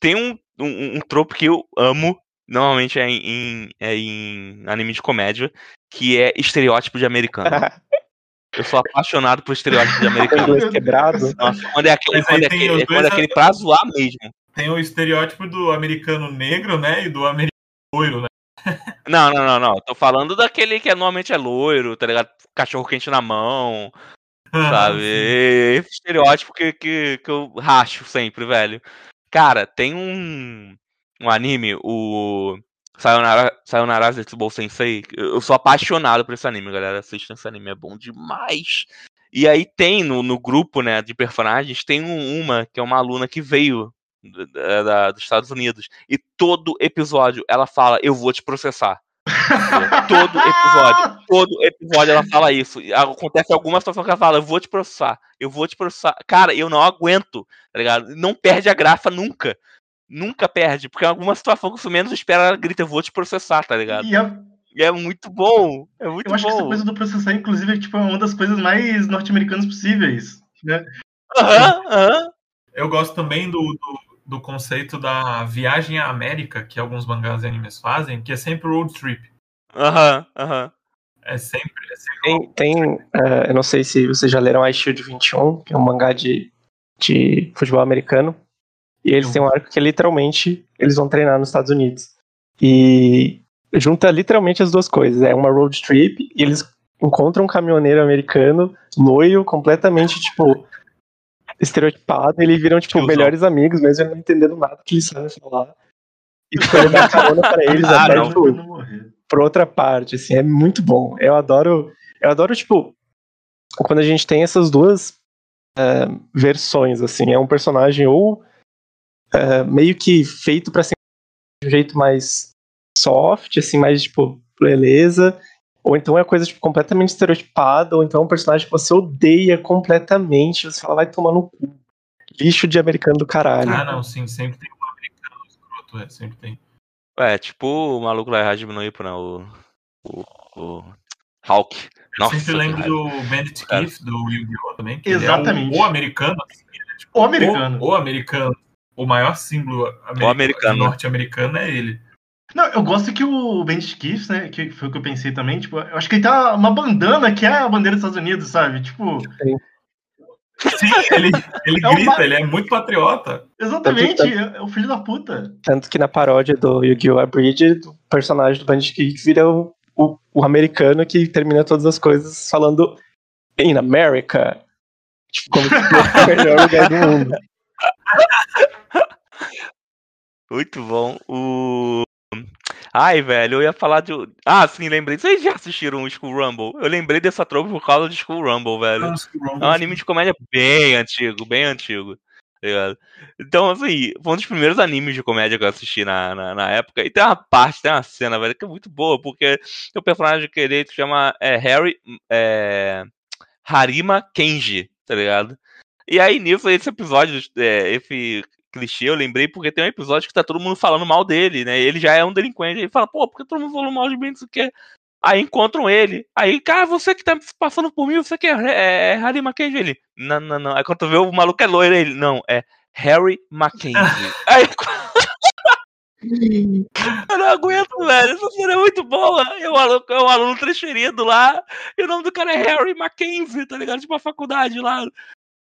Tem um, um, um tropo que eu amo, normalmente é em- é em anime de comédia, que é estereótipo de americano. Eu sou apaixonado por estereótipo de americano. quebrado. Nossa, quando é aquele, aí quando é tem aquele, é quando é aquele pra zoar mesmo. Tem o estereótipo do americano negro, né? E do americano loiro, né? Não, não, não, não. Tô falando daquele que é, normalmente é loiro, tá ligado? Cachorro quente na mão, sabe? Sim. Esse estereótipo que, que, que eu racho sempre, velho. Cara, tem um, um anime, o Sayonara, Sayonara Zetsubou Sensei. Eu eu sou apaixonado por esse anime, galera. Assistam esse anime, é bom demais. E aí tem no, no grupo, né, de personagens, tem um, uma que é uma aluna que veio da, da, dos Estados Unidos. E todo episódio ela fala, eu vou te processar. todo episódio, todo episódio ela fala isso. Acontece alguma situação que ela fala, eu vou te processar, eu vou te processar. Cara, eu não aguento, tá ligado? Não perde a graça nunca. Nunca perde, porque em alguma situação que você menos espera, ela grita, eu vou te processar, tá ligado? E a... E é muito bom. É muito eu acho bom. que essa coisa do processar, inclusive, é tipo, uma das coisas mais norte-americanas possíveis. Né? Aham, aham. Eu gosto também do, do, do conceito da viagem à América, que alguns mangás e animes fazem, que é sempre road trip. Aham, aham. É sempre. É sempre Tem, tem eh, eu não sei se vocês já leram Ice Shield 21, que é um mangá de, de futebol americano. E eles têm um arco que é literalmente eles vão treinar nos Estados Unidos. E junta literalmente as duas coisas. É uma road trip e eles encontram um caminhoneiro americano, loiro, completamente, tipo, estereotipado. E eles viram, tipo, Tiozão. melhores amigos, mesmo não entendendo nada que eles sabem falar. E, tipo, ele dá carona pra eles Ah, até, não. tipo, Pra outra parte, assim, é muito bom. Eu adoro, eu adoro, tipo, quando a gente tem essas duas é, versões, assim, é um personagem ou é, meio que feito pra ser de um jeito mais soft, assim, mais, tipo, beleza, ou então é coisa, tipo, completamente estereotipada, ou então é um personagem que você odeia completamente, você fala, vai tomar no cu. Lixo de americano do caralho. Ah, não, sim, sempre tem um americano escroto, é, sempre tem. É, tipo o maluco lá de Minoipo, né? O. O. O. Hulk. Eu Nossa, sempre lembro do Bandit. Keith, do Yu-Gi-Oh! também. Que ele Exatamente. É o, o americano. assim, ele é, tipo, O americano. O, o americano. O maior símbolo americano, americano. norte-americano é ele. Não, eu gosto que o Bandit Keith, né, que foi o que eu pensei também, tipo, eu acho que ele tem uma bandana que é a bandeira dos Estados Unidos, sabe? Tipo, Sim, ele, ele É grita, ma- ele é muito patriota. exatamente, é, é o filho da puta. Tanto que na paródia do Yu-Gi-Oh! Abridged, o personagem do Bandit Keith vira o, o, o americano que termina todas as coisas falando In America. Tipo, como se fosse o melhor lugar do mundo. Muito bom. O. Ai, velho, eu ia falar de. Ah, sim, lembrei. Vocês já assistiram o School Rumble? Eu lembrei dessa tropa por causa de School Rumble, velho. É um anime de comédia bem antigo, bem antigo. tá? Então, assim, foi um dos primeiros animes de comédia que eu assisti na, na, na época. E tem uma parte, tem uma cena, velho, que é muito boa, porque o personagem que ele se chama é, Harry é, Harima Kenji, tá ligado? E aí, nisso, esse episódio, é, esse clichê, eu lembrei porque tem um episódio que tá todo mundo falando mal dele, né? Ele já é um delinquente. Ele fala, pô, por que todo mundo falando mal de mim? Não sei o quê. Aí encontram ele. Aí, cara, você que tá passando por mim, você que é, é, é Harry Mackenzie? Ele, não, não, não. Aí quando tu vê o maluco é loiro, ele, não, é Harry Mackenzie. Aí, eu não aguento, velho. Essa cena é muito boa. E maluco é um aluno transferido lá. E o nome do cara é Harry Mackenzie, tá ligado? Tipo a faculdade lá.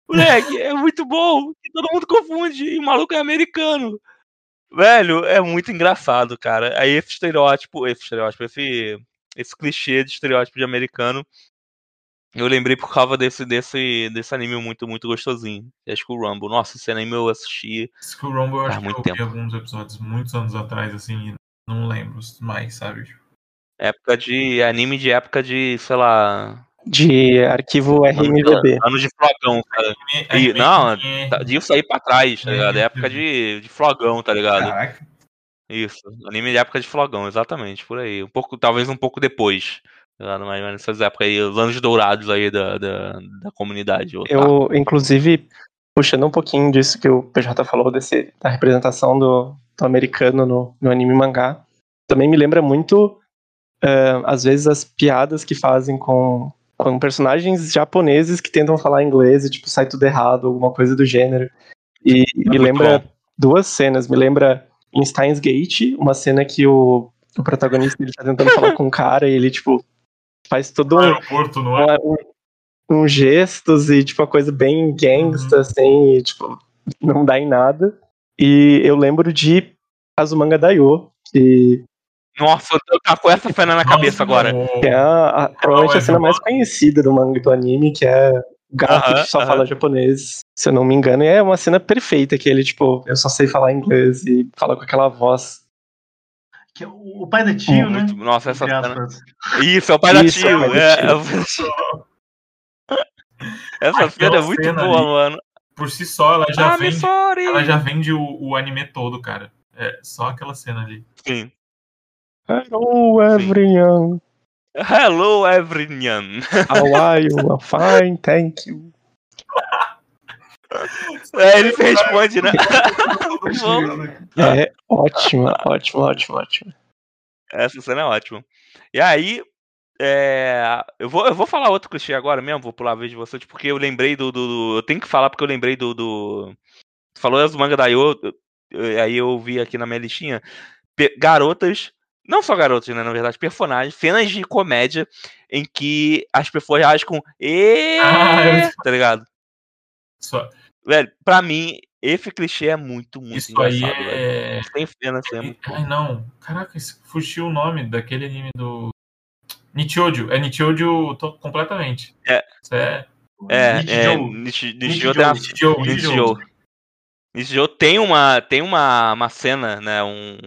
Moleque, é muito bom. Todo mundo confunde. E o maluco é americano. Velho, é muito engraçado, cara. Aí esse estereótipo, esse estereótipo, esse, esse clichê de estereótipo de americano. Eu lembrei por causa desse, desse, desse anime muito, muito gostosinho. Que o Rumble. Nossa, esse anime eu assisti. Skull Rumble, eu acho que eu vi tempo. alguns episódios muitos anos atrás, assim, e não lembro mais, sabe? Época de. Anime de época de, sei lá. De arquivo RMVB. Anos de flogão, cara. E- não, Tá- Disso aí pra trás, tá ligado? É época de, de flogão, tá ligado? Caraca. Isso. Anime de época de flogão, exatamente, por aí. Um pouco, talvez um pouco depois. tá? Mas, nessas épocas aí, os anos dourados aí da, da, da comunidade. otaku. Eu, inclusive, puxando um pouquinho disso que o PJ falou, desse, da representação do, do americano no, no anime mangá, também me lembra muito, eh, às vezes, as piadas que fazem com, com personagens japoneses que tentam falar inglês e, tipo, sai tudo errado, alguma coisa do gênero. E me muito lembra bom. duas cenas. Me lembra em Steins Gate, uma cena que o, o protagonista ele tá tentando falar com um cara e ele, tipo, faz todo No um aeroporto, não é? um, um gestos e, tipo, uma coisa bem gangsta, Uhum. assim, e, tipo, não dá em nada. E eu lembro de Azumanga Daioh, que Nossa, eu tô com essa cena na cabeça Nossa, agora. que é a, a- provavelmente é a cena mais conhecida do manga do anime, que é o gato Aham, que só aham. fala japonês, se eu não me engano. E é uma cena perfeita, que ele, tipo, eu só sei falar inglês e fala com aquela voz. Que é o o pai da tio, né? Muito- nossa, essa cena. Isso, é o pai da Isso, é o tio. pai do É, tio. é o- Essa Aquela cena é muito cena boa, ali. mano. Por si só, ela já Ah, vende, ela já vende o, o anime todo, cara. É só aquela cena ali. Sim. Hello, everyone. Hello, everyone. How are you? I'm fine, thank you. É, ele se responde, né? É ótimo, ótimo, ótimo, ótimo. Essa cena é ótima. E aí, é, eu, vou, eu vou falar outro clichê agora mesmo, vou pular a vez de vocês, porque eu lembrei do, do- do- Eu tenho que falar porque eu lembrei do. do falou as do manga da Yo, eu- aí eu vi aqui na minha listinha. garotas. Não só garotas, né? Na verdade, personagens, cenas de comédia em que as pessoas reagem com. Ah, Tá ligado? Só- Velho, pra mim, esse clichê é muito, muito Isso aí engraçado, velho. é. Tem cena assim, é muito. Ai, não. Caraca, fugiu o nome daquele anime do. Nichiojo. É Nichiojo to- completamente. É. Isso é. É, Nichijou. é, Nichi- Nichijou tem uma Nichiojo. Nichijou. Nichijou tem uma tem uma, uma cena, né, um,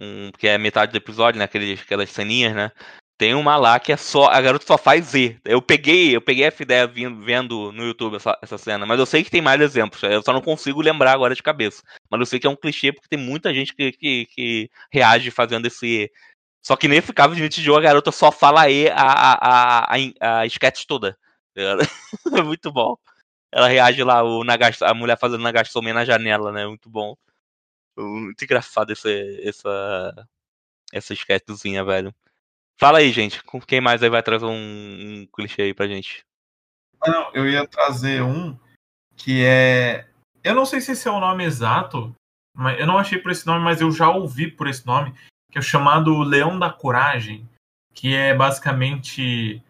um que é metade do episódio, né, aqueles, aquelas ceninhas, né? Tem uma lá que é só a garota só faz Z. Eu peguei, eu peguei essa ideia vindo, vendo no YouTube essa, essa cena, mas eu sei que tem mais exemplos. Eu só não consigo lembrar agora de cabeça. Mas eu sei que é um clichê porque tem muita gente que, que, que reage fazendo esse só que nesse caso de Nichijou, a garota só fala E a, a, a, a, a sketch toda. É muito bom. Ela reage lá, o Nagash, a mulher fazendo Nagashome na janela, né? Muito bom. Muito engraçado esse, essa, essa sketchzinha, velho. Fala aí, gente. Com quem mais aí vai trazer um, um clichê aí pra gente? Não, eu ia trazer um que é. Eu não sei se esse é o nome exato, mas eu não achei por esse nome, mas eu já ouvi por esse nome, que é o chamado Leão da Coragem, que é basicamente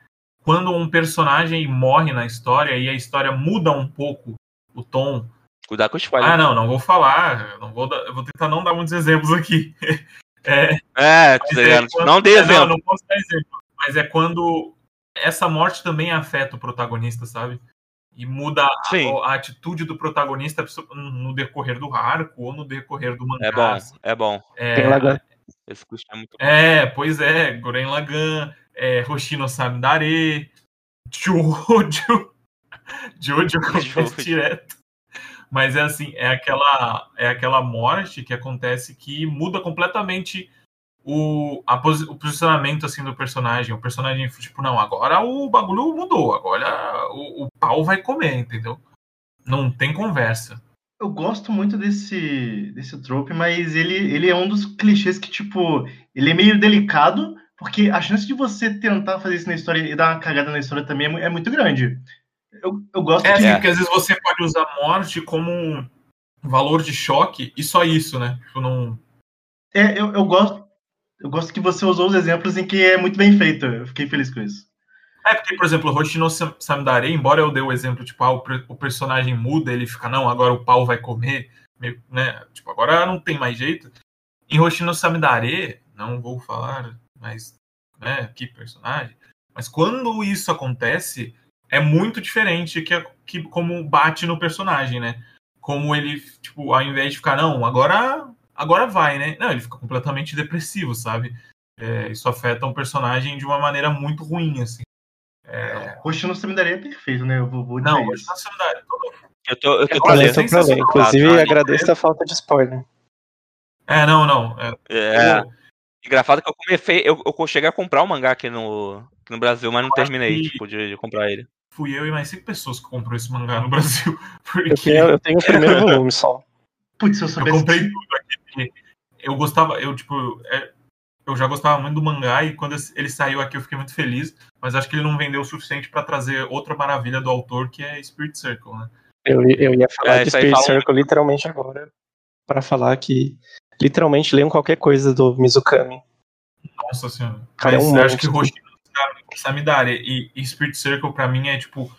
quando um personagem morre na história e a história muda um pouco o tom. Cuidar com o spoiler. Ah, não, não vou falar, eu não vou, dar- eu vou tentar não dar muitos exemplos aqui. É, É, tá é quando- não dê é, exemplo. Não, não posso dar exemplo. Mas é quando essa morte também afeta o protagonista, sabe? E muda a, a atitude do protagonista no decorrer do arco ou no decorrer do mangá. É bom, assim. é bom. É, Tem Lagan. Esse clichê é muito é, pois é. Guren Lagan, é, Hoshino Samidare, Jojo. Jojo Jojo. direto. Mas é assim, é aquela, é aquela morte que acontece que muda completamente o, a o posicionamento assim do personagem. O personagem, tipo, não, agora o bagulho mudou, agora o, o pau vai comer, entendeu? Não tem conversa. Eu gosto muito desse, desse trope, mas ele, ele é um dos clichês que, tipo, ele é meio delicado, porque a chance de você tentar fazer isso na história e dar uma cagada na história também é, é muito grande. Eu, eu gosto É que. assim, porque às vezes você pode usar morte como um valor de choque e só isso, né? Tipo, não. É, eu, eu gosto. Eu gosto que você usou os exemplos em que é muito bem feito. Eu fiquei feliz com isso. É porque, por exemplo, Hoshino Sam- Samidare, embora eu dê o exemplo, tipo, ah, o, o personagem muda, ele fica, não, agora o pau vai comer, meio, né? Tipo, agora não tem mais jeito. Em Hoshino Samidare, não vou falar, mas, né, que personagem. Mas quando isso acontece, é muito diferente que, que como bate no personagem, né? Como ele, tipo, ao invés de ficar, não, agora, agora vai, né? Não, ele fica completamente depressivo, sabe? É, isso afeta um personagem de uma maneira muito ruim, assim. É, Hoshino Samidare é perfeito, né? Eu vou, vou não. Hoshino Samidare, todo Eu tô, eu tô tô pra ler. Inclusive, Tá, agradeço a falta de spoiler. É, não, não. É, É, eu- engraçado que eu comecei, eu, eu cheguei a comprar o mangá aqui no, aqui no Brasil, mas não terminei, que- tipo, de, de comprar ele. Fui eu e mais cinco pessoas que comprou esse mangá no Brasil. Porque Eu tenho, eu tenho o primeiro volume só. Putz, se eu eu soubesse. comprei tudo aqui. porque Eu gostava, eu, tipo, é, eu já gostava muito do mangá e quando ele saiu aqui eu fiquei muito feliz, mas acho que ele não vendeu o suficiente pra trazer outra maravilha do autor que é Spirit Circle, né? Eu, eu ia falar É, de Spirit um- Circle literalmente agora. Pra falar que literalmente leiam qualquer coisa do Mizukami. Nossa senhora. Cara, é mas um acho que monstro. Samidare e, e Spirit Circle pra mim é tipo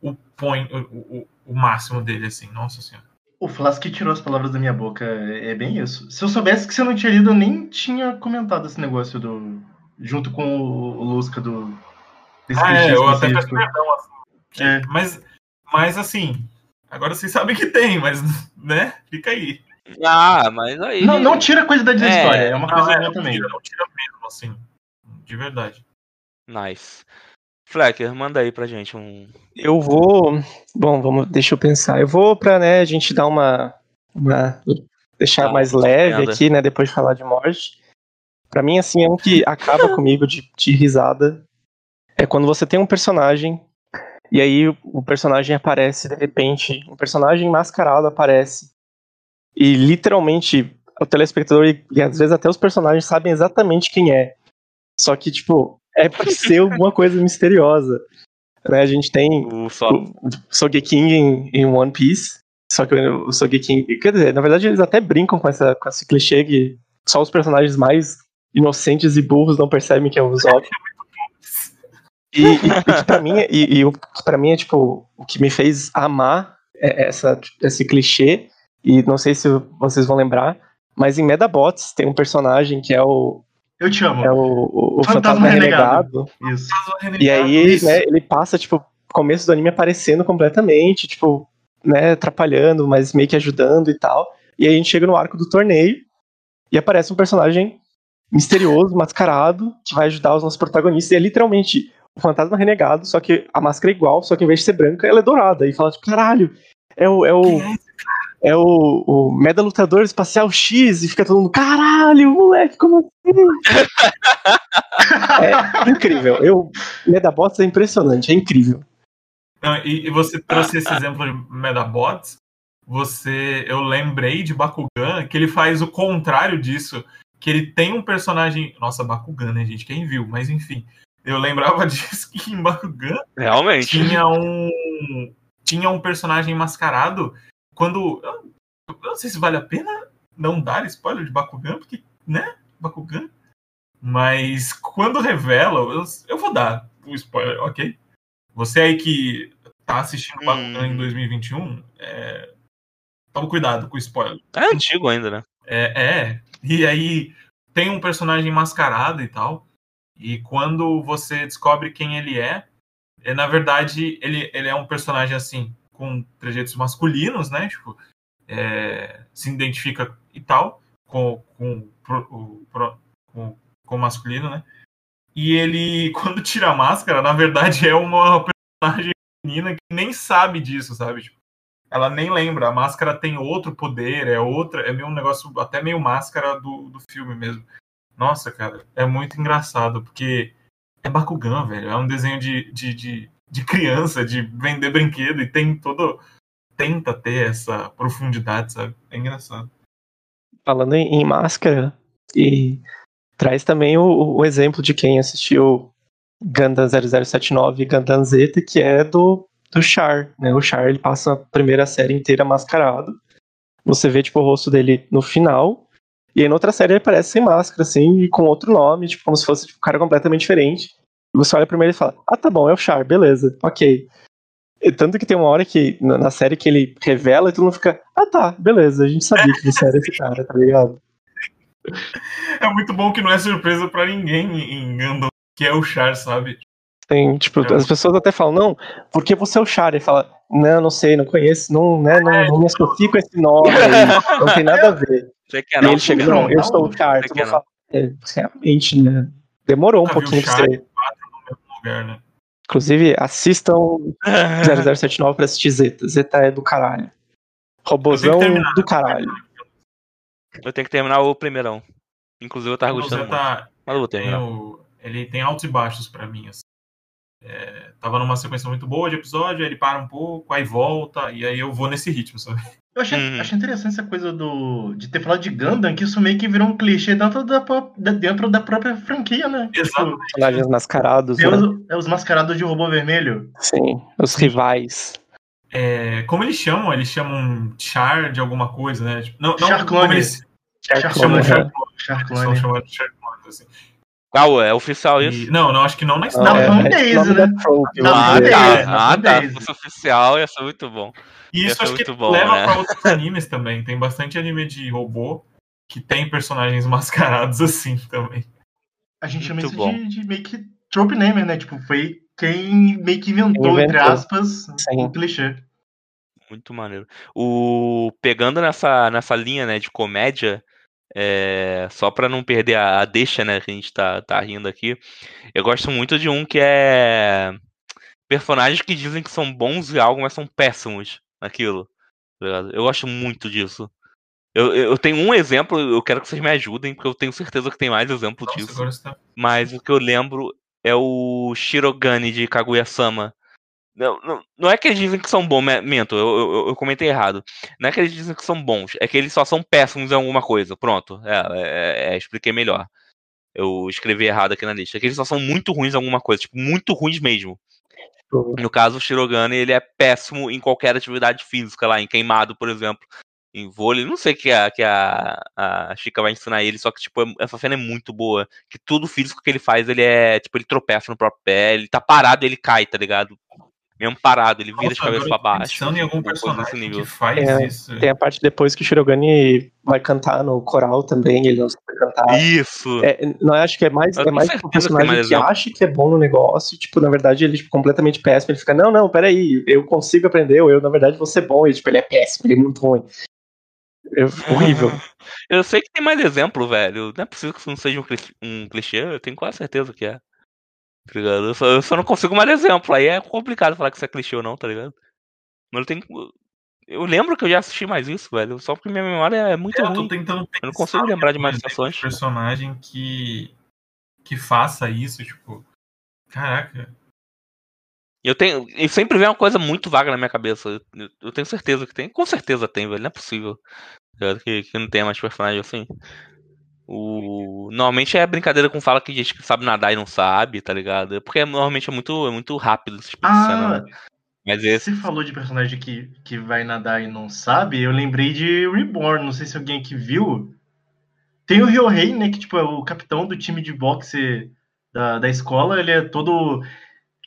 o point, o, o, o máximo dele, assim. Nossa senhora. O Flask tirou as palavras da minha boca. É é bem isso. Se eu soubesse que você não tinha lido, eu nem tinha comentado esse negócio do. junto com o, o Lusca do. Ah, é, eu até peço perdão, assim. que- É. Mas, mas assim, agora vocês sabem que tem, mas, né? Fica aí. Ah, mas aí. Não, não tira a qualidade da É, história, é uma Não, coisa é, boa não também. tira, não tira mesmo, assim. De verdade. Nice. Flecker, manda aí pra gente um. Eu vou. Bom, vamos, deixa eu pensar. Eu vou pra, né, a gente dar uma. uma deixar Tá, mais leve aqui, né, depois de falar de morte. Pra mim, assim, é um que acaba comigo de, de risada. É quando você tem um personagem e aí o- o personagem aparece de repente, um personagem mascarado aparece e literalmente o telespectador e, e às vezes até os personagens sabem exatamente quem é. Só que, tipo, é pra ser alguma coisa misteriosa. Né? A gente tem O só. o Sogeking em, em One Piece. Só que o Sogeking. Quer dizer, na verdade eles até brincam com, essa, com esse clichê que só os personagens mais inocentes e burros não percebem que é o Usopp. E, e, e pra mim, e, e o que pra mim é tipo, o que me fez amar é essa, esse clichê, e não sei se vocês vão lembrar, mas em Medabots tem um personagem que é o, Eu te amo. é o, o, o Fantasma Fantasma, Renegado. Renegado. Isso. E aí, Isso. né, ele passa, tipo, começo do anime aparecendo completamente, tipo, né, atrapalhando, mas meio que ajudando e tal. E aí a gente chega no arco do torneio e aparece um personagem misterioso, mascarado, que vai ajudar os nossos protagonistas. E é literalmente o fantasma renegado, só que a máscara é igual, só que em vez de ser branca, ela é dourada. E fala, tipo, caralho, é o. É o é o, o Meda Lutador Espacial X e fica todo mundo, caralho, moleque, como assim? é incrível. Eu, Medabots é impressionante, é incrível. Não, e, e você trouxe esse exemplo de Medabots. Você, eu lembrei de Bakugan que ele faz o contrário disso, que ele tem um personagem, nossa, Bakugan, né, gente? Quem viu? Mas enfim, eu lembrava disso que em Bakugan Realmente. tinha um tinha um personagem mascarado quando eu, eu não sei se vale a pena não dar spoiler de Bakugan porque né Bakugan mas quando revela eu, eu vou dar o spoiler ok você aí que tá assistindo Bakugan em Hum. 2021 é, toma cuidado com o spoiler É antigo ainda, né? é, é. E aí tem um personagem mascarado e tal. E quando você descobre quem ele é, é na verdade ele, ele é um personagem assim com trejeitos masculinos, né? Tipo, é, se identifica e tal com com, pro- pro- com com o masculino, né? E ele quando tira a máscara, na verdade é uma personagem menina que nem sabe disso, sabe? Tipo, ela nem lembra. A máscara tem outro poder, é outra, é meio um negócio até meio máscara do, do filme mesmo. Nossa, cara, é muito engraçado, porque é Bakugan, velho. É um desenho de, de, de, de criança, de vender brinquedo, e tem todo. Tenta ter essa profundidade, sabe? É engraçado. Falando em, máscara, e traz também o, o exemplo de quem assistiu Gundam 0079 e Gundam Zeta, que é do, do Char, né? O Char, ele passa a primeira série inteira mascarado. Você vê, tipo, o rosto dele no final, e aí na outra série ele aparece sem máscara, assim, e com outro nome, tipo, como se fosse tipo, um cara completamente diferente. E você olha primeiro e fala, ah, tá bom, é o Char, beleza, ok. E tanto que tem uma hora que, na na série, que ele revela e todo mundo fica, ah tá, beleza, a gente sabia que você era esse cara, tá ligado? É muito bom que não é surpresa pra ninguém em Gundam, que é o Char, sabe? Tem, tipo, É. as pessoas até falam, não, porque você é o Char? Ele fala, não, não sei, não conheço, não, né, não, não me associo com esse nome aí, não tem nada a ver. Você quer E não? ele chega, não, não, eu não, sou o Char. você quer mundo fala, é, realmente, né? Demorou um pouquinho pra você. Lugar, né? Inclusive, assistam 0079 pra assistir Zeta. Zeta é do caralho. Robozão Eu tenho que terminar. do caralho. Eu tenho que terminar o primeirão. Inclusive eu tava Não, gostando você muito. tá, Mas eu vou terminar. o- ele tem altos e baixos pra mim. Assim. É, tava numa sequência muito boa de episódio, aí ele para um pouco, aí volta, e aí eu vou nesse ritmo, sabe? Eu achei, Uhum. achei interessante essa coisa do de ter falado de Gundam, que isso meio que virou um clichê dentro da, dentro da própria franquia, né? Exato. Personagens mascarados, Tem né? os, é os mascarados de robô vermelho. Sim, os rivais. É, como eles chamam? Eles chamam char de alguma coisa, né? Tipo, não, não Char como clone. eles Char chamam Clone, char né? clone. Char Eles são chamados de char clones, assim. Ah, ué, é oficial E- isso? não, não, acho que não na é, é né? vamos Ah, fanbase. tá. na Ah, tá. fanbase. Se fosse oficial, ia ser muito bom. E isso é acho que muito bom, leva né? pra outros animes também. Tem bastante anime de robô que tem personagens mascarados assim também. A gente chama Muito isso bom. de, de meio que trope namer, né? Tipo, foi quem meio que inventou, entre Inventou. aspas, Sim. o clichê. Muito maneiro. O pegando nessa nessa linha, né, de comédia, É, só pra não perder a, a deixa, né, que a gente tá, tá rindo aqui. Eu gosto muito de um que é personagens que dizem que são bons em algo, mas são péssimos naquilo. tá? Eu gosto muito disso. Eu, eu tenho um exemplo, eu quero que vocês me ajudem, porque eu tenho certeza que tem mais exemplos Nossa, disso. tá... Mas o que eu lembro é o Shirogane de Kaguya-sama. Não, não, não é que eles dizem que são bons, me- minto, eu, eu, eu comentei errado. Não é que eles dizem que são bons, é que eles só são péssimos em alguma coisa. Pronto, é, é, é, expliquei melhor. Eu escrevi errado aqui na lista. É que eles só são muito ruins em alguma coisa, tipo, muito ruins mesmo. Tipo, No caso, o Shirogane, ele é péssimo em qualquer atividade física lá, em queimado, por exemplo. Em vôlei, não sei o que a, que a, a Chica vai ensinar ele, só que, tipo, essa cena é muito boa. Que tudo físico que ele faz, ele é, tipo, ele tropeça no próprio pé, ele tá parado, ele cai, tá ligado? Mesmo parado, ele vira de Nossa, cabeça agora pra baixo. pensando em algum personagem nível. que faz É, isso. Tem a parte depois que o Shirogane vai cantar no coral também, ele não sabe cantar. Isso! É, não acho que é mais, Eu é mais um que tem personagem mais que exemplo. acha que é bom no negócio, tipo, na verdade ele é tipo, completamente péssimo, ele fica, não, não, peraí, eu consigo aprender, ou eu na verdade vou ser bom, e tipo, ele é péssimo, ele é muito ruim. É horrível. Eu sei que tem mais exemplo, velho. Não é possível que isso não seja um clichê, eu tenho quase certeza que é. Tá ligado? Eu só, eu só não consigo mais exemplo. Aí é complicado falar que isso é clichê ou não, tá ligado? Mas eu tenho. Eu lembro que eu já assisti mais isso, velho. Só porque minha memória é muito É, eu tô tentando pensar Eu não consigo em lembrar de mais situações. de personagem que que faça isso, tipo, caraca. Eu tenho. E sempre vem uma coisa muito vaga na minha cabeça. Eu, eu tenho certeza que tem. Com certeza tem, velho. Não é possível. tá? Que, que não tenha mais personagem assim. O... Normalmente é brincadeira com fala que diz que sabe nadar e não sabe, tá ligado? Porque normalmente é muito, é muito rápido esse tipo de cena, Ah, né? Mas esse. você falou de personagem que, que vai nadar e não sabe, eu lembrei de Reborn, não sei se alguém aqui viu. Tem o Ryohei, né, que tipo, é o capitão do time de boxe da, da escola, ele é todo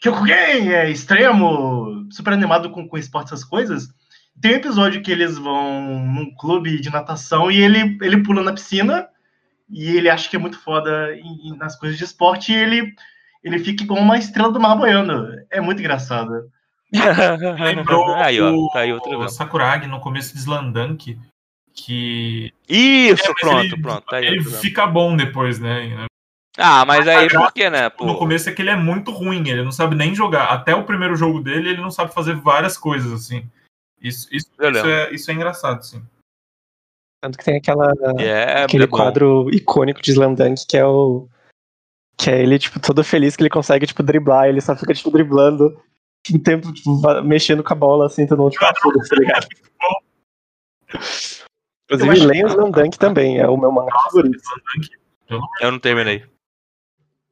Kyokugen, é extremo, super animado com, com esporte, essas coisas. Tem um episódio que eles vão num clube de natação e ele, ele pula na piscina e ele acha que é muito foda em- em- nas coisas de esporte e ele, ele fica igual uma estrela do mar boiando. É muito engraçado. Lembrou aí, ó. o, Tá aí outro o. Sakuragi no começo de Slandank, que Isso, É, pronto, ele- pronto. Tá aí ele fica bom depois, né? Ah, mas aí por que, né? No Pô, começo é que ele é muito ruim, ele não sabe nem jogar. Até o primeiro jogo dele, ele não sabe fazer várias coisas, assim. Isso, isso, isso, é, isso é engraçado, sim. Tanto que tem aquela, é, aquele é quadro icônico de Slamdunk que é o. Que é ele, tipo, todo feliz que ele consegue, tipo, driblar, ele só fica, tipo, driblando em tempo, tipo, mexendo com a bola, assim, todo mundo, tipo, ah, foda-se, tá ligado? Eu Inclusive, leia o Slamdunk também, é o meu mangá favorito. Eu não terminei.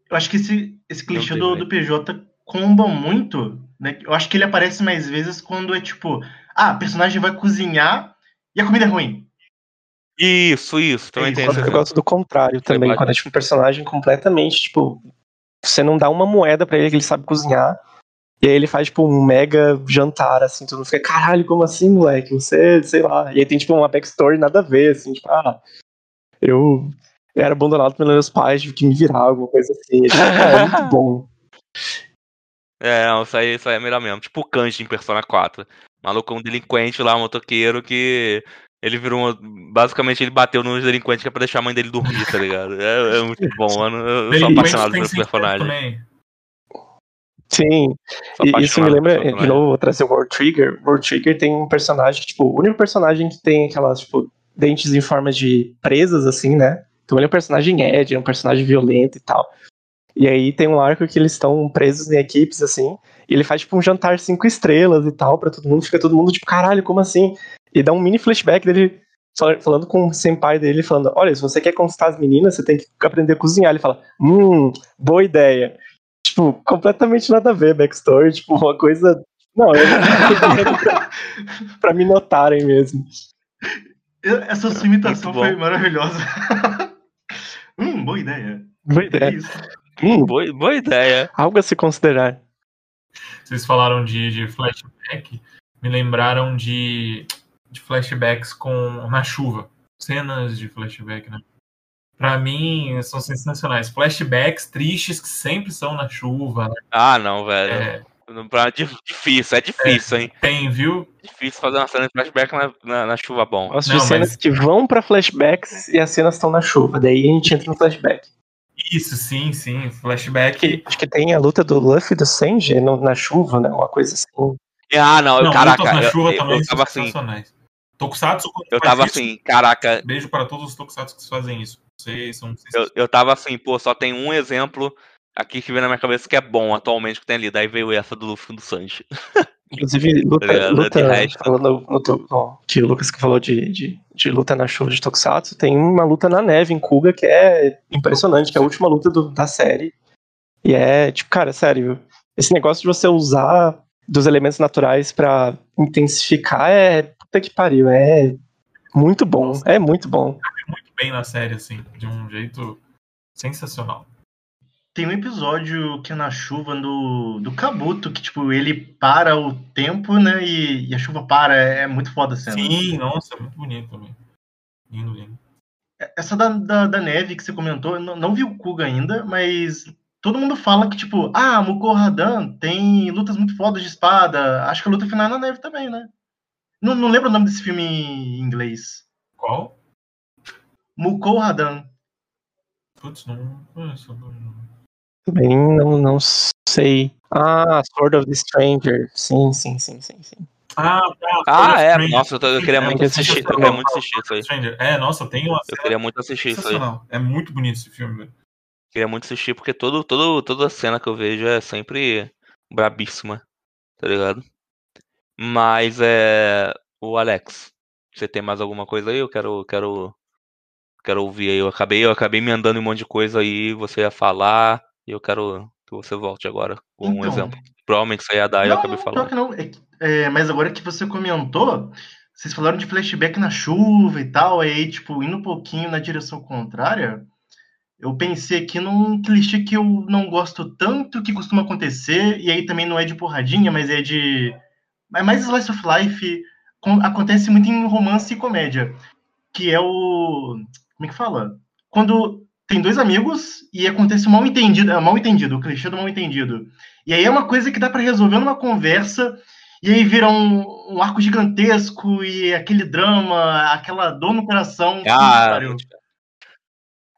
Eu acho que esse, esse clichê do, do PJ comba muito, né? Eu acho que ele aparece mais vezes quando é tipo, ah, o personagem vai cozinhar e a comida é ruim. Isso, isso. Também É tem esse Eu gosto do contrário também, Debate. quando é, tipo, um personagem completamente, tipo, você não dá uma moeda pra ele que ele sabe cozinhar, e aí ele faz, tipo, um mega jantar, assim, todo mundo fica, caralho, como assim, moleque? Você, sei lá. E aí tem, tipo, uma backstory nada a ver, assim, tipo, ah, eu era abandonado pelos meus pais, tive que me virar, alguma coisa assim. E, tipo, ah, é muito bom. É, não, isso aí, isso aí é melhor mesmo. Tipo o Kanji em Persona 4. Maluco é um delinquente lá, um motoqueiro que. Ele virou. uma- Basicamente, ele bateu nos delinquentes que é pra deixar a mãe dele dormir, tá ligado? É, é muito bom, mano. Eu, sou apaixonado sentimento personagem. também. Sim, e isso me lembra, de novo, vou trazer o World Trigger. World Trigger tem um personagem, tipo, o único personagem que tem aquelas, tipo, dentes em forma de presas, assim, né? Então ele é um personagem Ed, é um personagem violento e tal. E aí tem um arco que eles estão presos em equipes, assim, e ele faz, tipo, um jantar cinco estrelas e tal, pra todo mundo, fica todo mundo, tipo, caralho, como assim? E dá um mini flashback dele fal- falando com o senpai dele, falando, olha, se você quer conquistar as meninas, você tem que aprender a cozinhar. Ele fala, hum, boa ideia. Tipo, completamente nada a ver, backstory, tipo, uma coisa... Não, eu pra me notarem mesmo. Eu- Essa sua imitação foi maravilhosa. hum, boa ideia. Boa É ideia. isso. Hum, Boa, boa ideia. algo a se considerar. Vocês falaram de, de flashback, me lembraram de, de flashbacks com na chuva. Cenas de flashback, né? Pra mim, são sensacionais. Flashbacks tristes que sempre são na chuva. né? Ah, não, velho. É, Pra, difícil, é difícil, É, hein? Tem, viu? Difícil fazer uma cena de flashback na, na, na chuva bom. Não, de cenas mas- que vão pra flashbacks e as cenas estão na chuva. Daí a gente entra no flashback. Isso, sim, sim. Flashback. Acho que tem a luta do Luffy e do Sanji no- na chuva, né? Uma coisa assim. Ah, não, Não, caraca, lutas na eu, chuva eu- também eu são tava assim, sensacionais. Tokusatsu, eu tava isso, assim, caraca, Beijo para todos os Tokusatsu que fazem isso. Vocês são eu, eu tava assim, pô, só tem um exemplo aqui que vem na minha cabeça que é bom atualmente que tem ali. Daí veio essa do Luffy do Sanji. Inclusive, luta, Tá luta falando no, to- ó, que o Lucas que falou de, de, de luta na chuva de Tokusatsu, tem uma luta na neve em Kuga que é impressionante, que é a última luta do- da série. E é, tipo, cara, sério, esse negócio de você usar dos elementos naturais pra intensificar é puta que pariu, é muito bom, Nossa. é muito bom. muito bem na série, assim, de um jeito sensacional. Tem um episódio que é na chuva do, do Kabuto, que, tipo, ele para o tempo, né? E, e a chuva para. É, é muito foda a cena. Sim, nossa, muito bonito também. Lindo, lindo. Essa da, da, da neve que você comentou, eu não, não vi o Kuga ainda, mas todo mundo fala que, tipo, ah, Mukou Hadan tem lutas muito fodas de espada. Acho que a luta final é na neve também, né? Não, não lembro o nome desse filme em inglês. Qual? Mukou Hadan. Putz, não conheço. não- Também não, não sei. Ah, Sword of the Stranger. Sim, sim, sim, sim, sim. Ah, tá. Ah, é, Stranger. nossa, eu, tô- eu queria É, muito assistir, eu queria muito assistir isso aí. Stranger. É, nossa, tem uma Eu queria muito assistir isso aí. É muito bonito esse filme, velho. Queria muito assistir, porque todo, todo, toda cena que eu vejo é sempre brabíssima, tá ligado? Mas é. O Alex, você tem mais alguma coisa aí? Eu quero. quero. Quero ouvir aí. Eu acabei, eu acabei me andando em um monte de coisa aí, você ia falar, e eu quero que você volte agora com um Então, exemplo. Provavelmente você ia dar e eu acabei falando. não. É é, mas agora que você comentou, vocês falaram de flashback na chuva e tal, aí, tipo, indo um pouquinho na direção contrária, eu pensei aqui num clichê que eu não gosto tanto, que costuma acontecer, e aí também não é de porradinha, mas é de. É mais slice of life. com- acontece muito em romance e comédia. Que é o. Como é que fala? Quando tem dois amigos e acontece um mal entendido, é mal entendido, o clichê do mal entendido. E aí é uma coisa que dá pra resolver numa conversa, e aí vira um, um arco gigantesco e aquele drama, aquela dor no coração. Ah,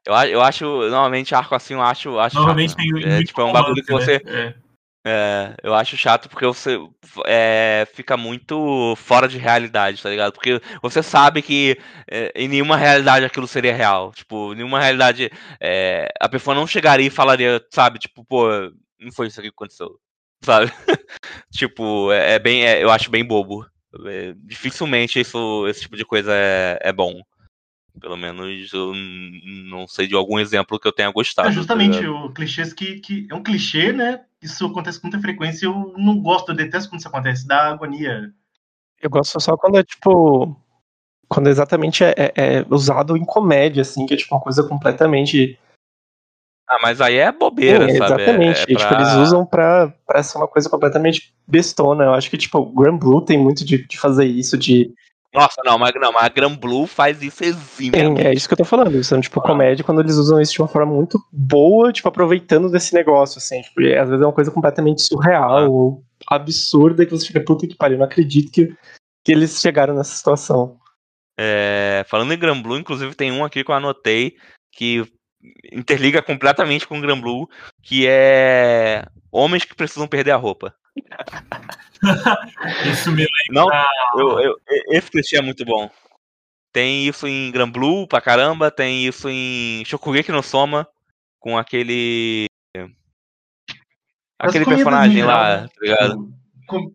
eu, eu acho, normalmente arco assim, eu acho, acho Normalmente chato, tem né? é, tipo, é um bagulho que romance, você, né? É. É, eu acho chato porque você é, fica muito fora de realidade, tá ligado? Porque você sabe que é, em nenhuma realidade aquilo seria real. Tipo, em nenhuma realidade é, a pessoa não chegaria e falaria, sabe? Tipo, pô, não foi isso aqui que aconteceu, sabe? tipo, é, é bem, é- eu acho bem bobo. Dificilmente isso, esse tipo de coisa é, bom. Pelo menos eu não sei de algum exemplo que eu tenha gostado. É tá justamente ligado? o clichês que, que é um clichê, né? Isso acontece com muita frequência. Eu não gosto, eu detesto quando isso acontece, dá agonia. Eu gosto só quando é tipo. Quando exatamente é, é- é usado em comédia, assim, que é tipo uma coisa completamente. Ah, mas aí é bobeira, Sim, sabe? É- exatamente. é tipo, pra- eles usam pra, pra ser uma coisa completamente bestona. Eu acho que, tipo, o Grand Blue tem muito de, de fazer isso, de. Nossa, não, mas, não, mas a Gran Blue faz isso Tem, eximiamente. é isso que eu tô falando. São, tipo, Ah. comédia quando eles usam isso de uma forma muito boa, tipo, aproveitando desse negócio, assim. Tipo, às vezes é uma coisa completamente surreal, Ah. ou absurda, que você fica, puta que pariu, eu não acredito que, que eles chegaram nessa situação. É, falando em Gran Blue, inclusive tem um aqui que eu anotei que interliga completamente com o Gran Blue, que é homens que precisam perder a roupa. Isso me Não, lembra. eu, eu- esse clichê é muito bom. Tem isso em Gran Blue pra caramba, tem isso em Shokugeki no Soma, com aquele. Aquele personagem em lá, tá ligado? Com-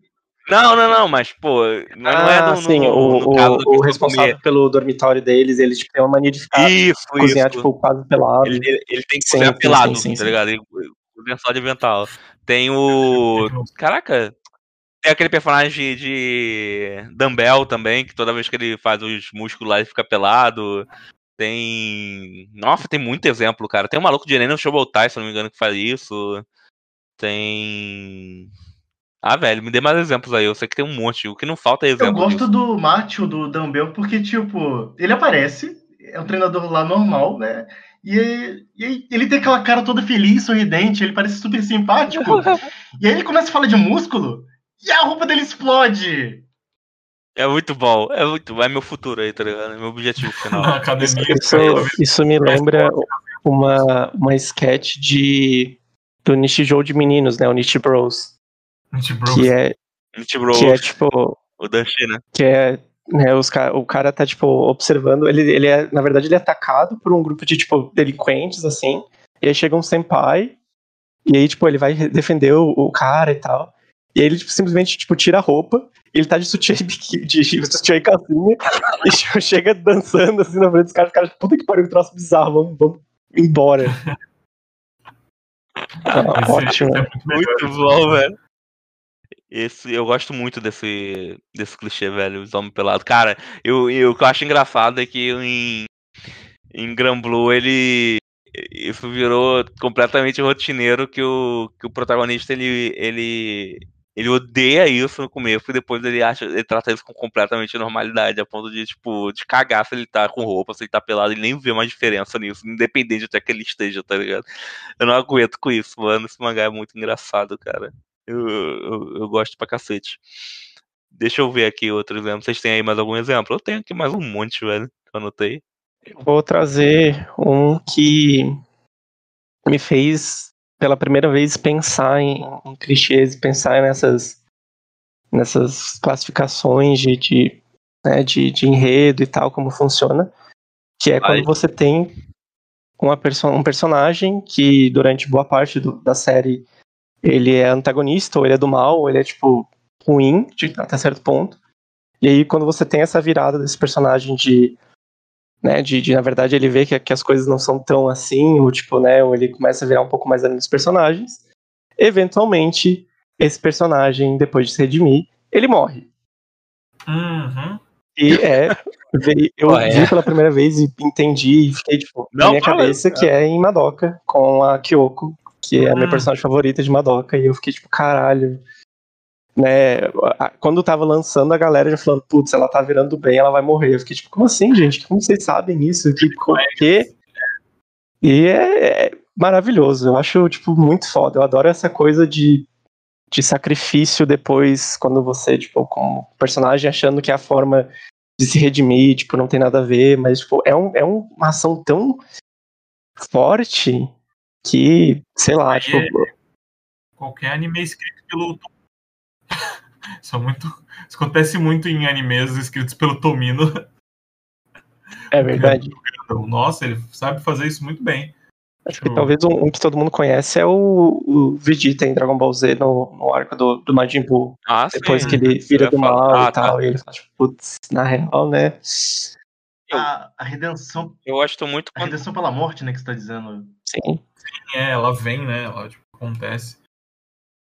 Não, não, não, mas, pô, não, não é ah, no, no, sim, no, o, no o- caso o pessoa responsável comer. pelo dormitório deles, ele tipo, tem uma mania de ficar Isso, cozinhar, isso. tipo, quase pelado. Ele, ele, ele tem que cozinhar sim, pelado, sim, sim, tá ligado? Ele- O lençol de avental. Tem o. Caraca! Tem aquele personagem de, Dumbbell também, que toda vez que ele faz os músculos lá ele fica pelado. Tem. Nossa, tem muito exemplo, cara. Tem um maluco de Enem no Showbotai, se eu não me engano, que faz isso. Tem. Ah, velho, me dê mais exemplos aí. Eu sei que tem um monte. O que não falta é Eu exemplo. gosto disso. do Matthew, do Dumbbell, porque, tipo, ele aparece, é um treinador lá normal, né? E, e ele tem aquela cara toda feliz, sorridente, ele parece super simpático. E aí ele começa a falar de músculo e a roupa dele explode. É muito bom, é muito É meu futuro aí, tá ligado? É meu objetivo final. Na academia. Isso, isso me lembra uma, uma sketch de do Nishijou de meninos, né? O Nishi Bros. Gente, bro, Que é, Nick Bro, que é tipo. o Danchi, né? Que é. Né, os, ca- o cara tá, tipo, observando. Ele, ele é, na verdade, ele é atacado por um grupo de, tipo, delinquentes, assim. E aí chega um senpai. E aí, tipo, ele vai defender o, o cara e tal. E aí ele tipo, simplesmente, tipo, tira a roupa. Ele tá de sutiã e de sutiã e calcinha. e tipo, chega dançando, assim, na frente dos caras. Os caras, puta que pariu, que troço bizarro. Vamos, vamos embora. Ah, esse- ótimo. esse é muito melhor. Muito bom, velho. Esse, eu gosto muito desse, desse clichê, velho, os homens pelados. Cara, eu, eu, o que eu acho engraçado é que em, em Gran Blue ele. Isso virou completamente rotineiro que o, que o protagonista ele, ele, ele odeia isso no começo e depois ele acha ele trata isso com completamente normalidade, a ponto de, tipo, de cagar se ele tá com roupa, se ele tá pelado, ele nem vê mais diferença nisso, independente até que ele esteja, tá ligado? Eu não aguento com isso, mano. Esse mangá é muito engraçado, cara. Eu, eu, eu gosto pra cacete. Deixa eu ver aqui outro exemplo. Vocês têm aí mais algum exemplo? Eu tenho aqui mais um monte, velho. Que eu anotei. Vou trazer um que me fez pela primeira vez pensar em, em clichês, pensar nessas nessas classificações de, de, né, de, de enredo e tal, como funciona. Que é quando você tem uma perso um personagem que durante boa parte do- da série ele é antagonista, ou ele é do mal, ou ele é tipo ruim, de, até certo ponto. E aí quando você tem essa virada desse personagem de né, de, de, na verdade ele vê que, que as coisas não são tão assim, ou tipo, né, ou ele começa a virar um pouco mais além dos personagens. Eventualmente, esse personagem, depois de se redimir, ele morre. Uhum. E é, eu Ué. vi pela primeira vez e entendi, e fiquei tipo, na minha cabeça que é em Madoka, com a Kyoko, que é a minha Hum. personagem favorita de Madoka, e eu fiquei tipo, caralho. Né, quando tava lançando, a galera já falando, putz, ela tá virando do bem, ela vai morrer. Eu fiquei tipo, como assim, gente? Como vocês sabem isso? Que, que... E é, é maravilhoso. Eu acho, tipo, muito foda. Eu adoro essa coisa de, de sacrifício depois, quando você, tipo, com o personagem achando que é a forma de se redimir, tipo, não tem nada a ver, mas, tipo, é, um, é uma ação tão forte que, sei lá, Aí tipo, é- Qualquer anime escrito pelo. Tom- Isso, é muito... Isso acontece muito em animes escritos pelo Tomino. é verdade. Nossa, ele sabe fazer isso muito bem. Acho que talvez um, um que todo mundo conhece é o, o Vegeta em Dragon Ball Z no, no arco do, do Majin Buu. Ah, Depois sim. que ele vira do mal Ah, e tal, e ele fala, tipo, putz, na real, né? A, a redenção, Eu gosto muito a redenção pela morte, né, que você tá dizendo. Sim. É, ela vem, né? Ela tipo, acontece.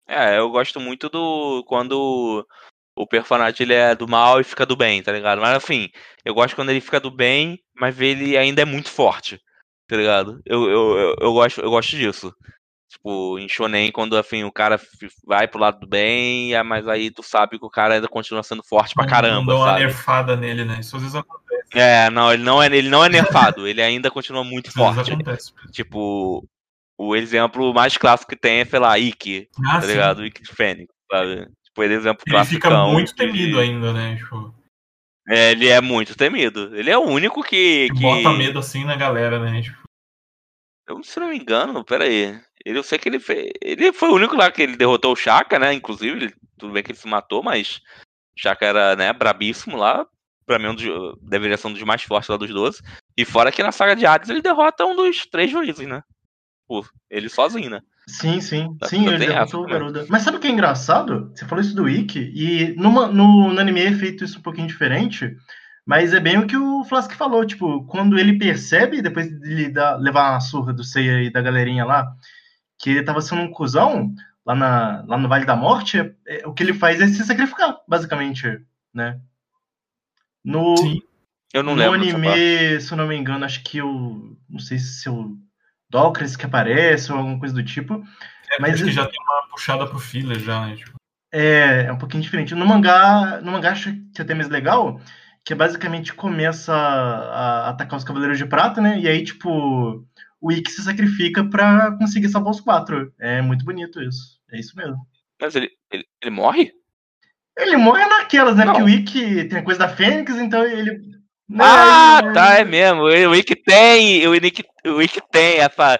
É, eu gosto muito do. Quando o personagem ele é do mal e fica do bem, tá ligado? Mas assim, eu gosto quando ele fica do bem, mas ele ainda é muito forte, tá ligado? Eu, eu, eu, eu gosto, eu gosto disso. Tipo, em Shonen, quando assim, o cara vai pro lado do bem, é, mas aí tu sabe que o cara ainda continua sendo forte pra caramba, Não dá uma sabe? nerfada nele, né? Isso às vezes acontece. É, não, ele não é, ele não é nerfado, ele ainda continua muito vezes forte. acontece. Tipo, o exemplo mais clássico que tem é, sei lá, Ikki, Ah, tá sim. ligado? Ikki de Fênix, sabe? Tipo, ele é exemplo Ele fica classicão muito de- temido ainda, né? Tipo, É, ele é muito temido. Ele é o único que. que bota medo assim na galera, né? Tipo, Eu, se não me engano, pera aí. Ele, eu sei que ele fez. Ele foi o único lá que ele derrotou o Shaka, né? Inclusive, ele- tudo bem que ele se matou, mas o Shaka era, né, brabíssimo lá. Pra mim, um dos, deveria ser um dos mais fortes lá dos 12. E fora que na saga de Hades ele derrota um dos três juízes, né? Pô, ele sozinho, né? Sim, sim. Tá- Sim, ele derrotou o? Garuda. Mas sabe o que é engraçado? Você falou isso do Ikki, e numa- no, no anime é feito isso um pouquinho diferente, mas é bem o que o Flask falou, tipo, quando ele percebe, depois de levar uma surra do Seiya e da galerinha lá, que ele tava sendo um cuzão lá, na, lá no Vale da Morte, é- o que ele faz é se sacrificar, basicamente, né? No, Sim. Eu não no lembro. parte. anime, se eu não me engano, acho que o. Não sei se é o Docres que aparece ou alguma coisa do tipo. é, Mas acho que já tem uma puxada pro filler já, né? Tipo, É, é um pouquinho diferente. No mangá, no mangá acho que é até mais legal, que é basicamente começa a atacar os Cavaleiros de Prata, né? E aí, tipo, o Ikki se sacrifica pra conseguir salvar os quatro. É muito bonito isso. É isso mesmo. Mas ele, ele, ele morre? Ele morre naquelas, né? Não. Porque o Ikki tem a coisa da Fênix, então ele. né, Ah, ele- tá, é mesmo. O Wiki tem, o Wiki, o Wiki tem essa,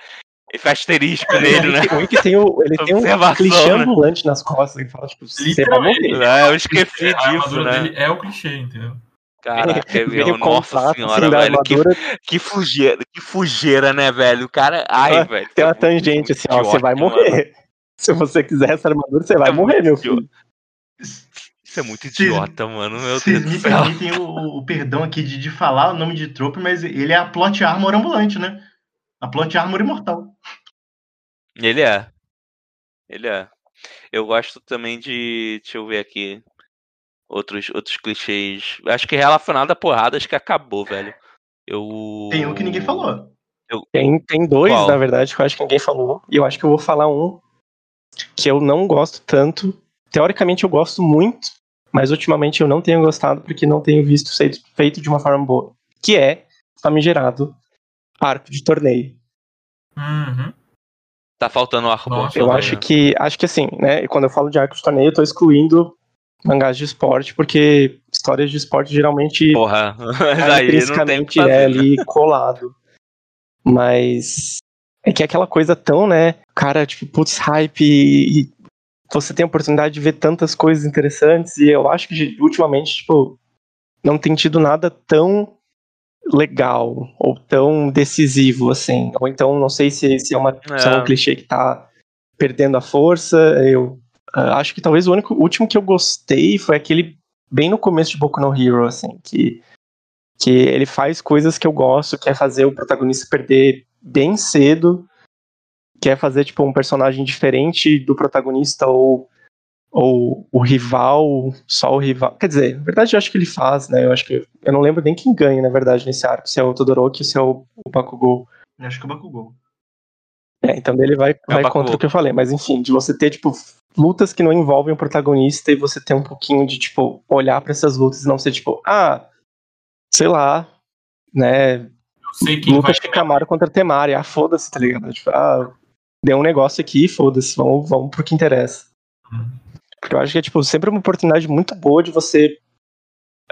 esse asterisco nele, né? O Wiki tem, o, ele tem um clichê né? ambulante nas costas. Ele fala, tipo, você vai morrer. É, eu esqueci disso, né? dele é o clichê, entendeu? Caraca, Vem meu, o nossa contato, senhora, assim, velho. Que, armadura, que fugeira, que fugeira, né, velho? O cara. Ai, Ah, velho. tem uma tá muito tangente assim, ó, você vai mano. morrer. Se você quiser essa armadura, você vai É morrer, meu idiota. filho. Isso é muito idiota, mano. Meu Vocês Deus me do céu. permitem o, o perdão aqui de, de falar o nome de trope, mas ele é a plot armor ambulante, né? A plot armor imortal. Ele é. Ele é. Eu gosto também de. Deixa eu ver aqui. Outros, outros clichês. Acho que relacionado a porradas que acabou, velho. Eu. Tem um que ninguém falou. Tem, tem dois, Qual? na verdade, que eu acho que ninguém falou. E eu acho que eu vou falar um que eu não gosto tanto. Teoricamente eu gosto muito, mas ultimamente eu não tenho gostado porque não tenho visto ser feito de uma forma boa. Que é famigerado arco de torneio. Uhum. Tá faltando o arco bom Nossa, Eu também, acho que, acho que assim, né? Quando eu falo de arco de torneio, eu tô excluindo mangás de esporte, porque histórias de esporte geralmente Porra. Que intrinsecamente é ali colado. Mas é que é aquela coisa tão, né? Cara, tipo, putz, hype e, você tem a oportunidade de ver tantas coisas interessantes e eu acho que ultimamente, tipo, não tem tido nada tão legal ou tão decisivo assim. Ou então, não sei se, se é, uma, se é um É. clichê que tá perdendo a força. Eu ah, acho que talvez o único último que eu gostei foi aquele bem no começo de Boku no Hero, assim, que que ele faz coisas que eu gosto, que é fazer o protagonista perder bem cedo, que é fazer tipo um personagem diferente do protagonista ou ou o rival, só o rival. Quer dizer, na verdade eu acho que ele faz, né? Eu acho que eu não lembro nem quem ganha, na verdade, nesse arco, se é o Todoroki ou se é o, o Bakugou. Acho que o Bakugou. É, então ele vai, vai Bakugou. contra o que eu falei, mas enfim, de você ter, tipo, lutas que não envolvem o protagonista e você ter um pouquinho de, tipo, olhar pra essas lutas e não ser, tipo, ah, sei lá, né, Eu sei quem luta vai Shikamaru contra Temari, ah, foda-se, tá ligado? Tipo, ah, deu um negócio aqui, foda-se, vamos, vamos pro que interessa. Porque eu acho que é, tipo, sempre uma oportunidade muito boa de você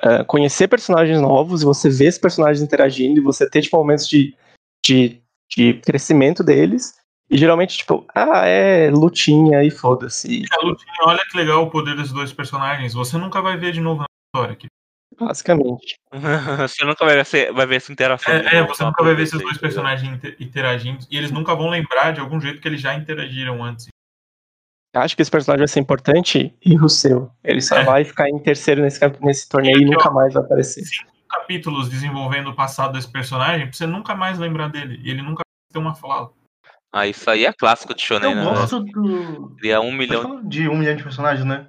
eh, conhecer personagens novos e você ver esses personagens interagindo e você ter, tipo, momentos de, de, de crescimento deles. E geralmente, tipo, ah, é lutinha e foda-se. A lutinha, olha que legal o poder desses dois personagens. Você nunca vai ver de novo na história. Que- Basicamente. Você nunca vai ver, vai ver essa interação. É, é, você nunca vai ver esses dois tá? personagens inter- interagindo. E eles nunca vão lembrar de algum jeito que eles já interagiram antes. Acho que esse personagem vai ser importante e o seu. Ele só É. vai ficar em terceiro nesse, nesse torneio e nunca mais vai aparecer. Capítulos desenvolvendo o passado desse personagem, pra você nunca mais lembrar dele. E ele nunca vai ter uma fala. Ah, isso aí é clássico de Shonen, Eu né? gosto do. Cria um milhão. de um milhão de personagens, né?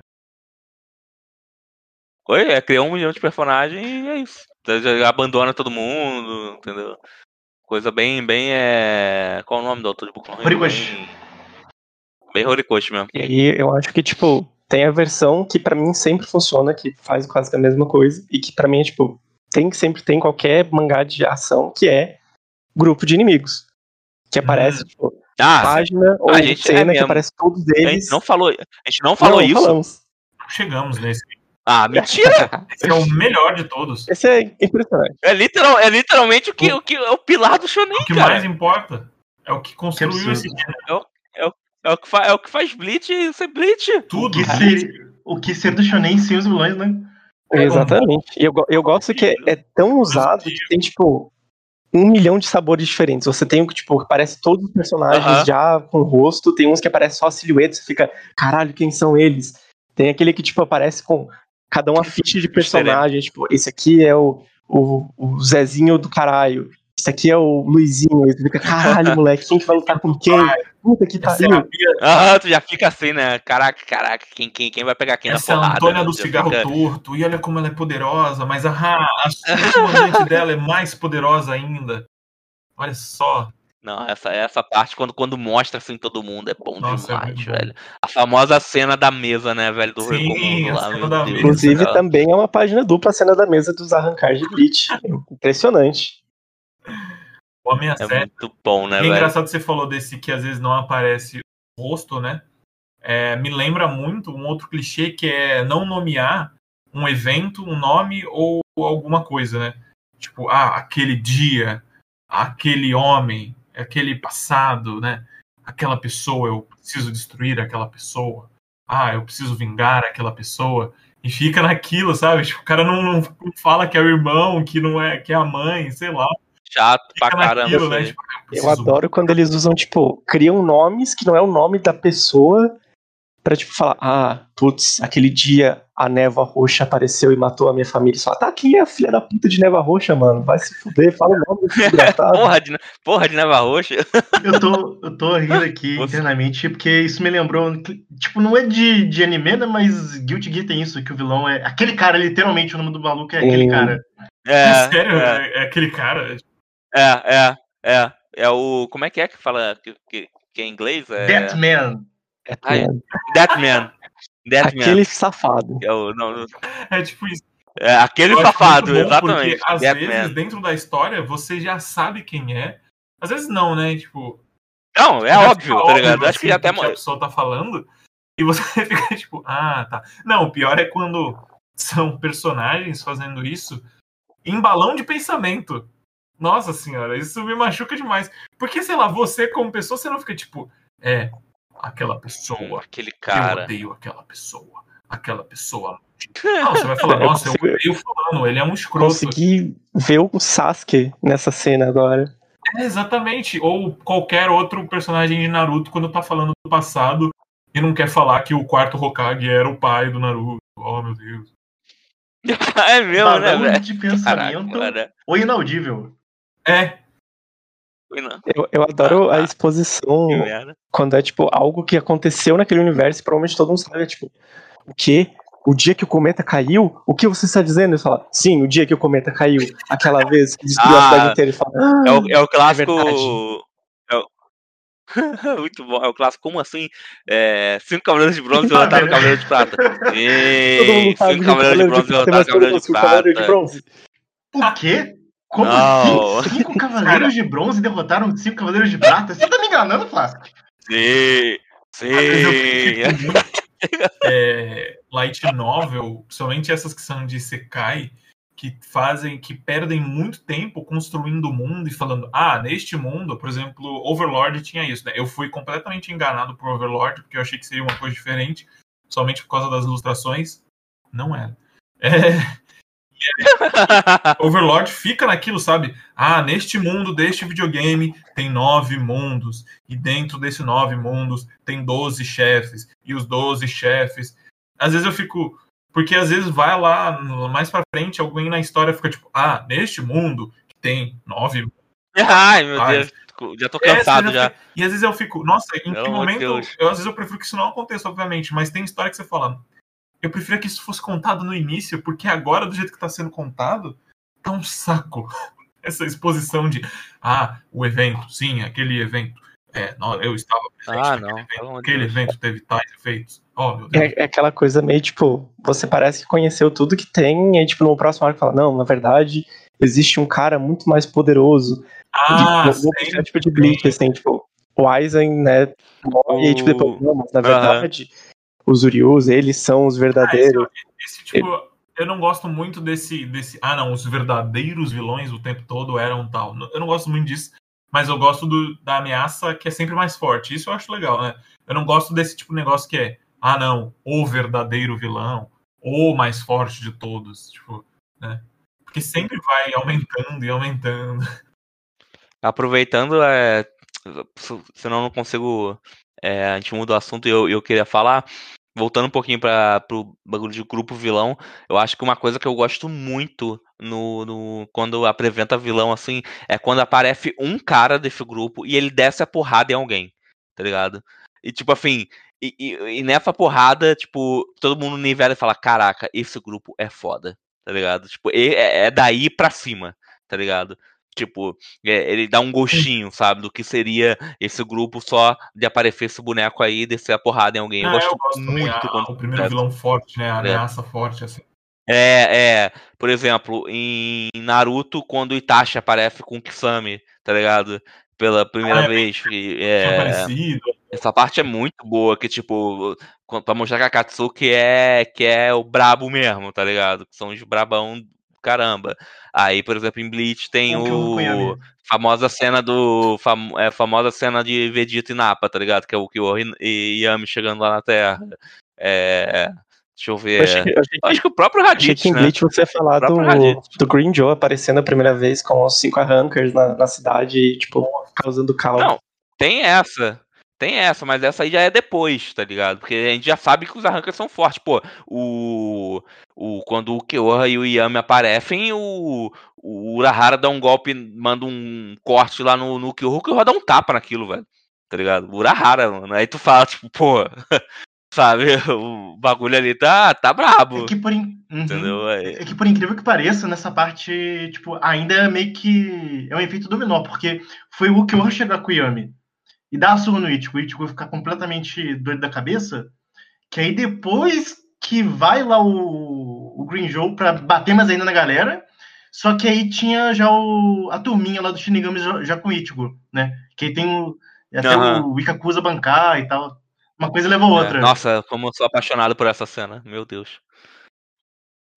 Oi, é criar um milhão de personagens e é isso. Então, já Abandona todo mundo, entendeu? Coisa bem, bem é. Qual o nome do autor de Boku no? Horikoshi. Bem, bem Horikoshi mesmo. E aí eu acho que, tipo, tem a versão que pra mim sempre funciona, que faz quase que a mesma coisa, e que pra mim é, tipo, tem sempre tem qualquer mangá de ação, que é grupo de inimigos. Que aparece, tipo, Ah, página ou a gente é cena que mesmo. aparece todos a eles. gente não falou, a gente não falou Não, isso. falamos. Chegamos nesse. Ah, mentira! Esse é o melhor de todos. Esse é impressionante. É, literal, é literalmente o que, o que é o pilar do Shonen, O que cara. mais importa é o que construiu esse gênero. É o que, fa é o que faz Bleach ser Bleach. O Tudo. que, ser, o que ser do Shonen sem os vilões, né? Exatamente. E eu, eu gosto que é, é tão usado que tem, tipo, um milhão de sabores diferentes. Você tem o que, tipo, que parece todos os personagens Aham. já com rosto, tem uns que aparecem só a silhueta, você fica, caralho, quem são eles? Tem aquele que, tipo, aparece com cada uma ficha de personagem, tipo, esse aqui é o, o, o Zezinho do caralho, esse aqui é o Luizinho, e você fica, caralho, moleque, quem que vai lutar com quem? Puta que Essa é a pariu. Ah, tu já fica assim, né? Caraca, caraca, quem, quem, quem vai pegar quem essa é na a porrada? Antônia né? do cigarro fica- torto. E olha como ela é poderosa. Mas ah, a comandante dela é mais poderosa ainda. Olha só. Não, essa, essa parte, quando, quando mostra assim todo mundo, é bom Nossa, é demais, muito bom. velho. A famosa cena da mesa, né, velho, do Sim, lá, Inclusive, também é uma página dupla a cena da mesa dos arrancar de Bleach. Impressionante. O Homem É muito bom, né, E é velho? engraçado que você falou desse que às vezes não aparece o rosto, né? é, me lembra muito um outro clichê que é não nomear um evento, um nome ou alguma coisa, né? Tipo, ah, aquele dia, aquele homem, aquele passado, né? Aquela pessoa, eu preciso destruir aquela pessoa. Ah, eu preciso vingar aquela pessoa. E fica naquilo, sabe? Tipo, o cara não, não fala que é o irmão, que não é, que é a mãe, sei lá. Chato pra caramba. Naquilo, né? tipo, eu, eu adoro quando eles usam, tipo, criam nomes que não é o nome da pessoa pra, tipo, falar, ah, putz, aquele dia a névoa roxa apareceu e matou a minha família. Só, tá, quem é a filha da puta de névoa roxa, mano? Vai se fuder, fala o nome porra, de, porra de névoa roxa. eu, tô, eu tô rindo aqui Você... internamente porque isso me lembrou, tipo, não é de, de anime, né, mas Guilty Gear tem isso, que o vilão é... Aquele cara, literalmente, o nome do maluco é aquele hum. cara. É, Sério? É. é. aquele cara? É, é, é. É o... Como é que é que fala que, que, que é em inglês? É... Deathman. Deathman. Deathman. Deathman. Aquele safado. É, o, não, é tipo isso. É, aquele safado, exatamente. Porque, às Deathman. vezes, dentro da história, você já sabe quem é. Às vezes não, né? Tipo. Não, é óbvio, tá ligado? Óbvio, Acho que já até que a pessoa tá falando. E você fica tipo, ah, tá. Não, o pior é quando são personagens fazendo isso em balão de pensamento. Nossa senhora, isso me machuca demais. Porque, sei lá, você como pessoa, você não fica tipo, é, aquela pessoa. Aquele cara. Eu odeio aquela pessoa. Aquela pessoa. Não, você vai falar, nossa, eu, consigo... eu fulano, ele é um escroto. Consegui ver o Sasuke nessa cena agora. É, exatamente. Ou qualquer outro personagem de Naruto quando tá falando do passado e não quer falar que o quarto Hokage era o pai do Naruto. Oh, meu Deus. É mesmo, né, velho? de pensamento Caraca, ou inaudível. É, eu, eu adoro ah, a exposição quando é, tipo, algo que aconteceu naquele universo e provavelmente todo mundo sabe, é, tipo, o quê? O dia que o cometa caiu? O que você está dizendo? Ele fala, sim, o dia que o cometa caiu, aquela vez que destruiu ah, a cidade inteira. Ele fala, ah, é, o, é o clássico. É o... Muito bom, é o clássico. Como assim? É, cinco cavaleiros de bronze derrotaram o cavaleiro de prata. E... Cinco cavaleiros de bronze derrotaram o cavaleiro de prata. O quê? Como não. assim? Cinco cavaleiros de bronze derrotaram cinco cavaleiros de prata? Você tá me enganando, Flasco? Sim, sim. é, light novel, somente essas que são de Sekai, que fazem, que perdem muito tempo construindo o mundo e falando, ah, neste mundo, por exemplo, Overlord tinha isso, né? Eu fui completamente enganado por Overlord, porque eu achei que seria uma coisa diferente, somente por causa das ilustrações. Não era. É, Overlord fica naquilo, sabe? Ah, neste mundo deste videogame tem nove mundos. E dentro desses nove mundos tem doze chefes. E os doze chefes. Às vezes eu fico. Porque às vezes vai lá, mais pra frente, alguém na história fica tipo, ah, neste mundo tem nove Ai, meu Deus. Já tô cansado é, já. E às vezes eu fico, nossa, em Pelo que momento. Eu, às vezes eu prefiro que isso não aconteça, obviamente, mas tem história que você fala, eu preferia que isso fosse contado no início, porque agora, do jeito que está sendo contado, tá um saco. Essa exposição de, ah, o evento, sim, aquele evento. É, não, eu estava presente ah, não, evento. Aquele Deus. evento teve tais efeitos. Oh, meu Deus. É, é, aquela coisa meio tipo, você parece que conheceu tudo que tem, e aí, tipo, no próximo arco fala, não, na verdade, existe um cara muito mais poderoso. Ah, e, sim, é tipo de Bleach, assim, tipo, o Aizen, né, morre, e aí, tipo, depois, não, mas na verdade os Urius, eles são os verdadeiros. Ah, esse, esse, tipo, eu não gosto muito desse, desse. Ah, não, os verdadeiros vilões o tempo todo eram tal. Eu não gosto muito disso, mas eu gosto do, da ameaça que é sempre mais forte. Isso eu acho legal, né? Eu não gosto desse tipo de negócio que é, ah, não, o verdadeiro vilão, o mais forte de todos. Tipo, né? Porque sempre vai aumentando e aumentando. Aproveitando, é, senão eu não consigo. É, a gente muda o assunto e eu, eu queria falar voltando um pouquinho para o bagulho de grupo vilão, eu acho que uma coisa que eu gosto muito no, no quando apresenta vilão assim é quando aparece um cara desse grupo e ele desce a porrada em alguém, tá ligado? E tipo assim, e, e, e nessa porrada, tipo, todo mundo nivela e fala: Caraca, esse grupo é foda, tá ligado? Tipo, é, é daí pra cima, tá ligado? Tipo, é, ele dá um gostinho, sabe, do que seria esse grupo só de aparecer esse boneco aí e descer a porrada em alguém. eu, gosto eu gosto muito quando. O primeiro vilão forte, né? A é. ameaça forte, assim. É, é. Por exemplo, em Naruto, quando o Itachi aparece com o Kisame, tá ligado? Pela primeira ah, é, vez. É, é... Essa parte é muito boa, que tipo, pra mostrar que a Katsuki é, que é o brabo mesmo, tá ligado? Que são os brabão caramba. Aí, por exemplo, em Bleach tem o, famosa cena do fam, é, famosa cena de Vegeta e Nappa, tá ligado? Que é o Kyo e Yami chegando lá na Terra. É, deixa eu ver. Achei, achei, acho que o próprio Raditz, achei que em né? Bleach você ia falar do, do Green Joe aparecendo a primeira vez com os cinco arrancers na, na cidade, tipo, causando caos. Não, tem essa. Tem essa, mas essa aí já é depois, tá ligado? Porque a gente já sabe que os arrancas são fortes. Pô, o. o quando o Kyoha e o Yami aparecem, o, o Urahara dá um golpe, manda um corte lá no, no Kyoha, o Kyoha dá um tapa naquilo, velho. Tá ligado? O Urahara, mano. Aí tu fala, tipo, pô. Sabe? O bagulho ali tá, tá brabo. É que, por in... uhum. É... que por incrível que pareça, nessa parte, tipo, ainda é meio que. É um efeito dominó, porque foi o Kyoha chegar com o Yami e a surra no Ichigo, o Ichigo ficar completamente doido da cabeça, que aí depois que vai lá o, o Green Joe pra bater mais ainda na galera, só que aí tinha já o, a turminha lá do Shinigami já, já com o Ichigo, né? Que aí tem o, até uhum. o Ikakusa bancar e tal. Uma coisa levou a outra. É, nossa, como eu sou apaixonado por essa cena, meu Deus.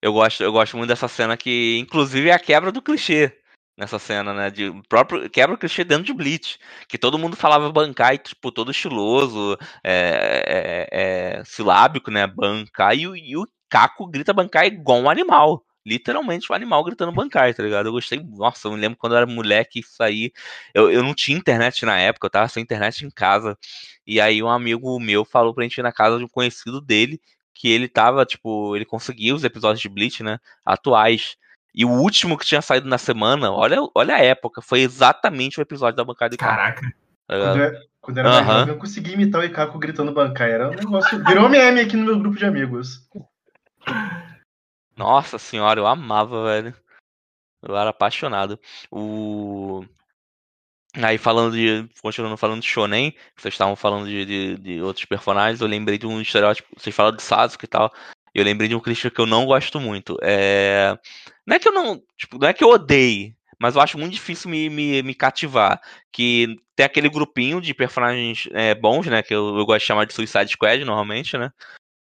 Eu gosto, eu gosto muito dessa cena que, inclusive, é a quebra do clichê nessa cena, né? De próprio quebra o clichê dentro de Bleach, que todo mundo falava bancar e tipo todo estiloso, é, é, é, silábico, né? Bancar e, e o Caco grita bancar igual um animal. Literalmente um animal gritando bancar, tá ligado? Eu gostei. Nossa, eu me lembro quando eu era moleque isso aí. Eu, eu não tinha internet na época, eu tava sem internet em casa. E aí um amigo meu falou pra gente ir na casa de um conhecido dele que ele tava, tipo, ele conseguia os episódios de Bleach, né? Atuais. E o último que tinha saído na semana, olha, olha a época, foi exatamente o episódio da bancada de Caraca. Tá quando, eu, quando era mais jovem, eu consegui imitar o Ikaku gritando bancar. Era um negócio. Virou meme aqui no meu grupo de amigos. Nossa senhora, eu amava, velho. Eu era apaixonado. O. Aí falando de. Continuando falando de Shonen, vocês estavam falando de, de, de, outros personagens, eu lembrei de um estereótipo. Vocês falaram de Sasuke e tal. Eu lembrei de um clichê que eu não gosto muito. É... Não é que eu não. Tipo, não é que eu odeie, mas eu acho muito difícil me, me, me cativar. Que tem aquele grupinho de personagens é, bons, né? Que eu, eu, gosto de chamar de Suicide Squad normalmente, né?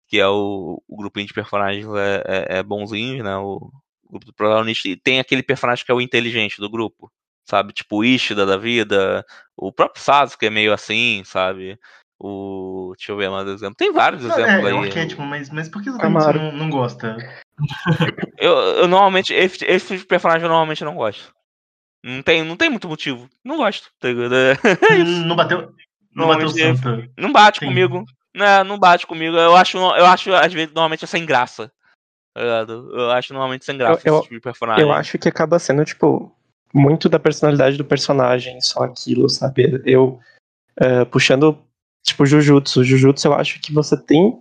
Que é o, o grupinho de personagens é, é, é bonzinho, né? O, o grupo do protagonista. E tem aquele personagem que é o inteligente do grupo. Sabe? Tipo o Ishida da vida. O próprio Sasuke é meio assim, sabe? O. Deixa eu ver mais exemplo. Tem vários não, exemplos é, aí. É um arquétipo, mas, mas por que você não, não gosta? eu, eu normalmente. Esse, esse personagem eu normalmente não gosto. Não tem, não tem muito motivo. Não gosto. Tá é não bateu. Não bateu santo. Não bate Sim. comigo. Não, né, não bate comigo. Eu acho, eu acho, às vezes, normalmente é sem graça. Tá eu acho normalmente sem graça eu, esse tipo de personagem. Eu acho que acaba sendo, tipo, muito da personalidade do personagem, só aquilo, sabe? Eu, uh, puxando Tipo, Jujutsu. Jujutsu eu acho que você tem.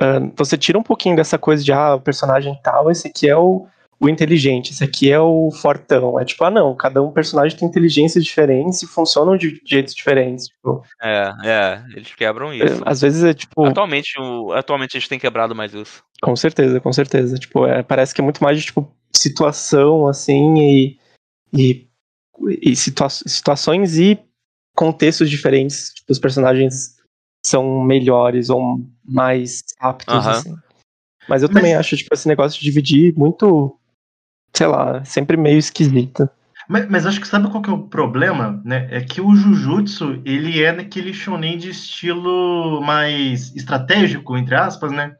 Uh, você tira um pouquinho dessa coisa de, ah, o personagem tal, esse aqui é o, o inteligente, esse aqui é o fortão. É tipo, ah, não, cada um personagem tem inteligências diferentes e funcionam de jeitos diferentes. Tipo, é, é, eles quebram isso. Às vezes é tipo. Atualmente, o, atualmente eles têm quebrado mais isso. Com certeza, com certeza. Tipo, é, parece que é muito mais de tipo, situação, assim, e. e, e situa situações e contextos diferentes, tipo, os personagens são melhores ou mais aptos, uhum. assim. Mas eu Mas... também acho, tipo, esse negócio de dividir muito, sei lá, sempre meio esquisito. Mas, mas, acho que sabe qual que é o problema, né? É que o Jujutsu, ele é naquele shonen de estilo mais estratégico, entre aspas, né?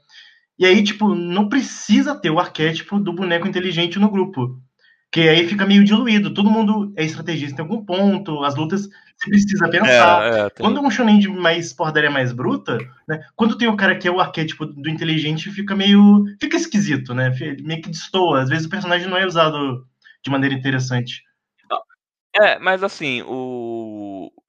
E aí, tipo, não precisa ter o arquétipo do boneco inteligente no grupo. Que aí fica meio diluído. Todo mundo é estrategista em algum ponto, as lutas você precisa pensar. É, é, quando é um shonen de mais porradaria mais bruta, né? Quando tem o cara que é o arquétipo do inteligente, fica meio. fica esquisito, né? Meio que destoa. Às vezes o personagem não é usado de maneira interessante. É, mas assim, o.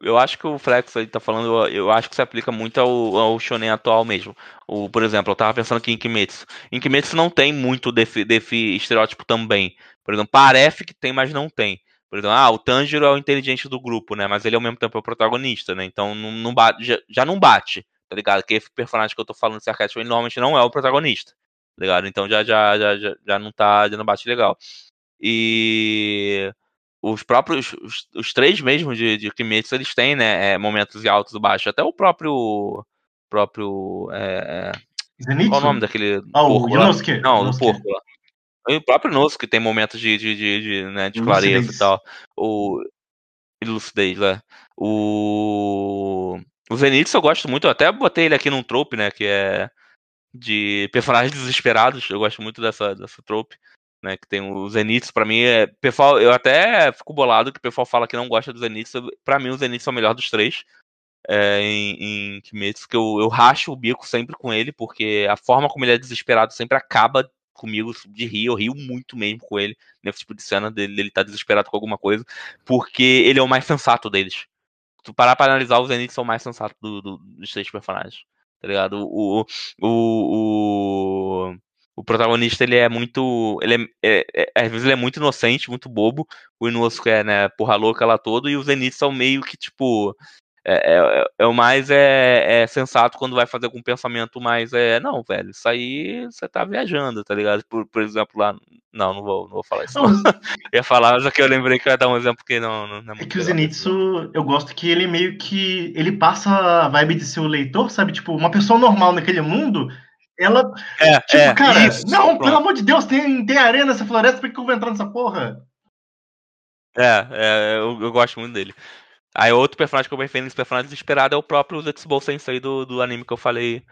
Eu acho que o Flex aí tá falando, eu acho que se aplica muito ao, ao shonen atual mesmo. O, por exemplo, eu tava pensando aqui em Kimetsu. Em Kimetsu não tem muito defi, defi estereótipo também. Por exemplo, parece que tem, mas não tem. Por exemplo, ah, o Tanjiro é o inteligente do grupo, né? Mas ele ao mesmo tempo é o protagonista, né? Então não, não bate, já, já, não bate, tá ligado? Que esse personagem que eu tô falando, esse arquétipo, ele normalmente não é o protagonista, tá ligado? Então já, já, já, já, já não tá, já não bate legal. E os próprios, os, os três mesmo de, de Kimetsu, eles têm, né, é, momentos altos e baixos. Até o próprio, próprio, é, Zenitsu? qual o nome daquele Ah, o porco? Yonosuke. Não, do Yonosuke. porco lá. O próprio Inosuke tem momentos de, de, de, de, né, de Lucidez. clareza e tal. O lucidez, né? O o Zenitsu eu gosto muito, eu até botei ele aqui num trope, né, que é de personagens desesperados. Eu gosto muito dessa dessa trope, né, que tem o Zenitsu pra mim é, pessoal, eu até fico bolado que o pessoal fala que não gosta do Zenitsu. Pra mim o Zenitsu é o melhor dos três. É, em, em Kimetsu, que eu, eu racho o bico sempre com ele, porque a forma como ele é desesperado sempre acaba comigo de rir, eu rio muito mesmo com ele, nesse tipo de cena dele, dele tá desesperado com alguma coisa, porque ele é o mais sensato deles. Tu parar pra analisar, os Zeniths são o mais sensato do- do- dos três personagens, tá ligado? O, o, o, o protagonista, ele é muito, ele é, é- é- às vezes ele é muito inocente, muito bobo, o Inosuke é, né, porra louca lá todo, e os Zeniths são meio que, tipo, é, é, é o mais é, é sensato quando vai fazer com um pensamento mais é não, velho, isso aí você tá viajando, tá ligado? Por, por exemplo, lá. Não, não vou, não vou falar isso. Ia falar, mas aqui eu lembrei que eu ia dar um exemplo que não, não, não é É muito que o legal. Zenitsu, eu gosto que ele meio que. Ele passa a vibe de ser o leitor, sabe? Tipo, uma pessoa normal naquele mundo, ela. É, Tipo, é, cara, isso, não, pronto. pelo amor de Deus, tem, tem areia nessa floresta, por que eu vou entrar nessa porra? É, é eu, eu gosto muito dele. Aí outro personagem que eu prefiro nesse personagem desesperado é o próprio Zetsubou Sensei do, do anime que eu falei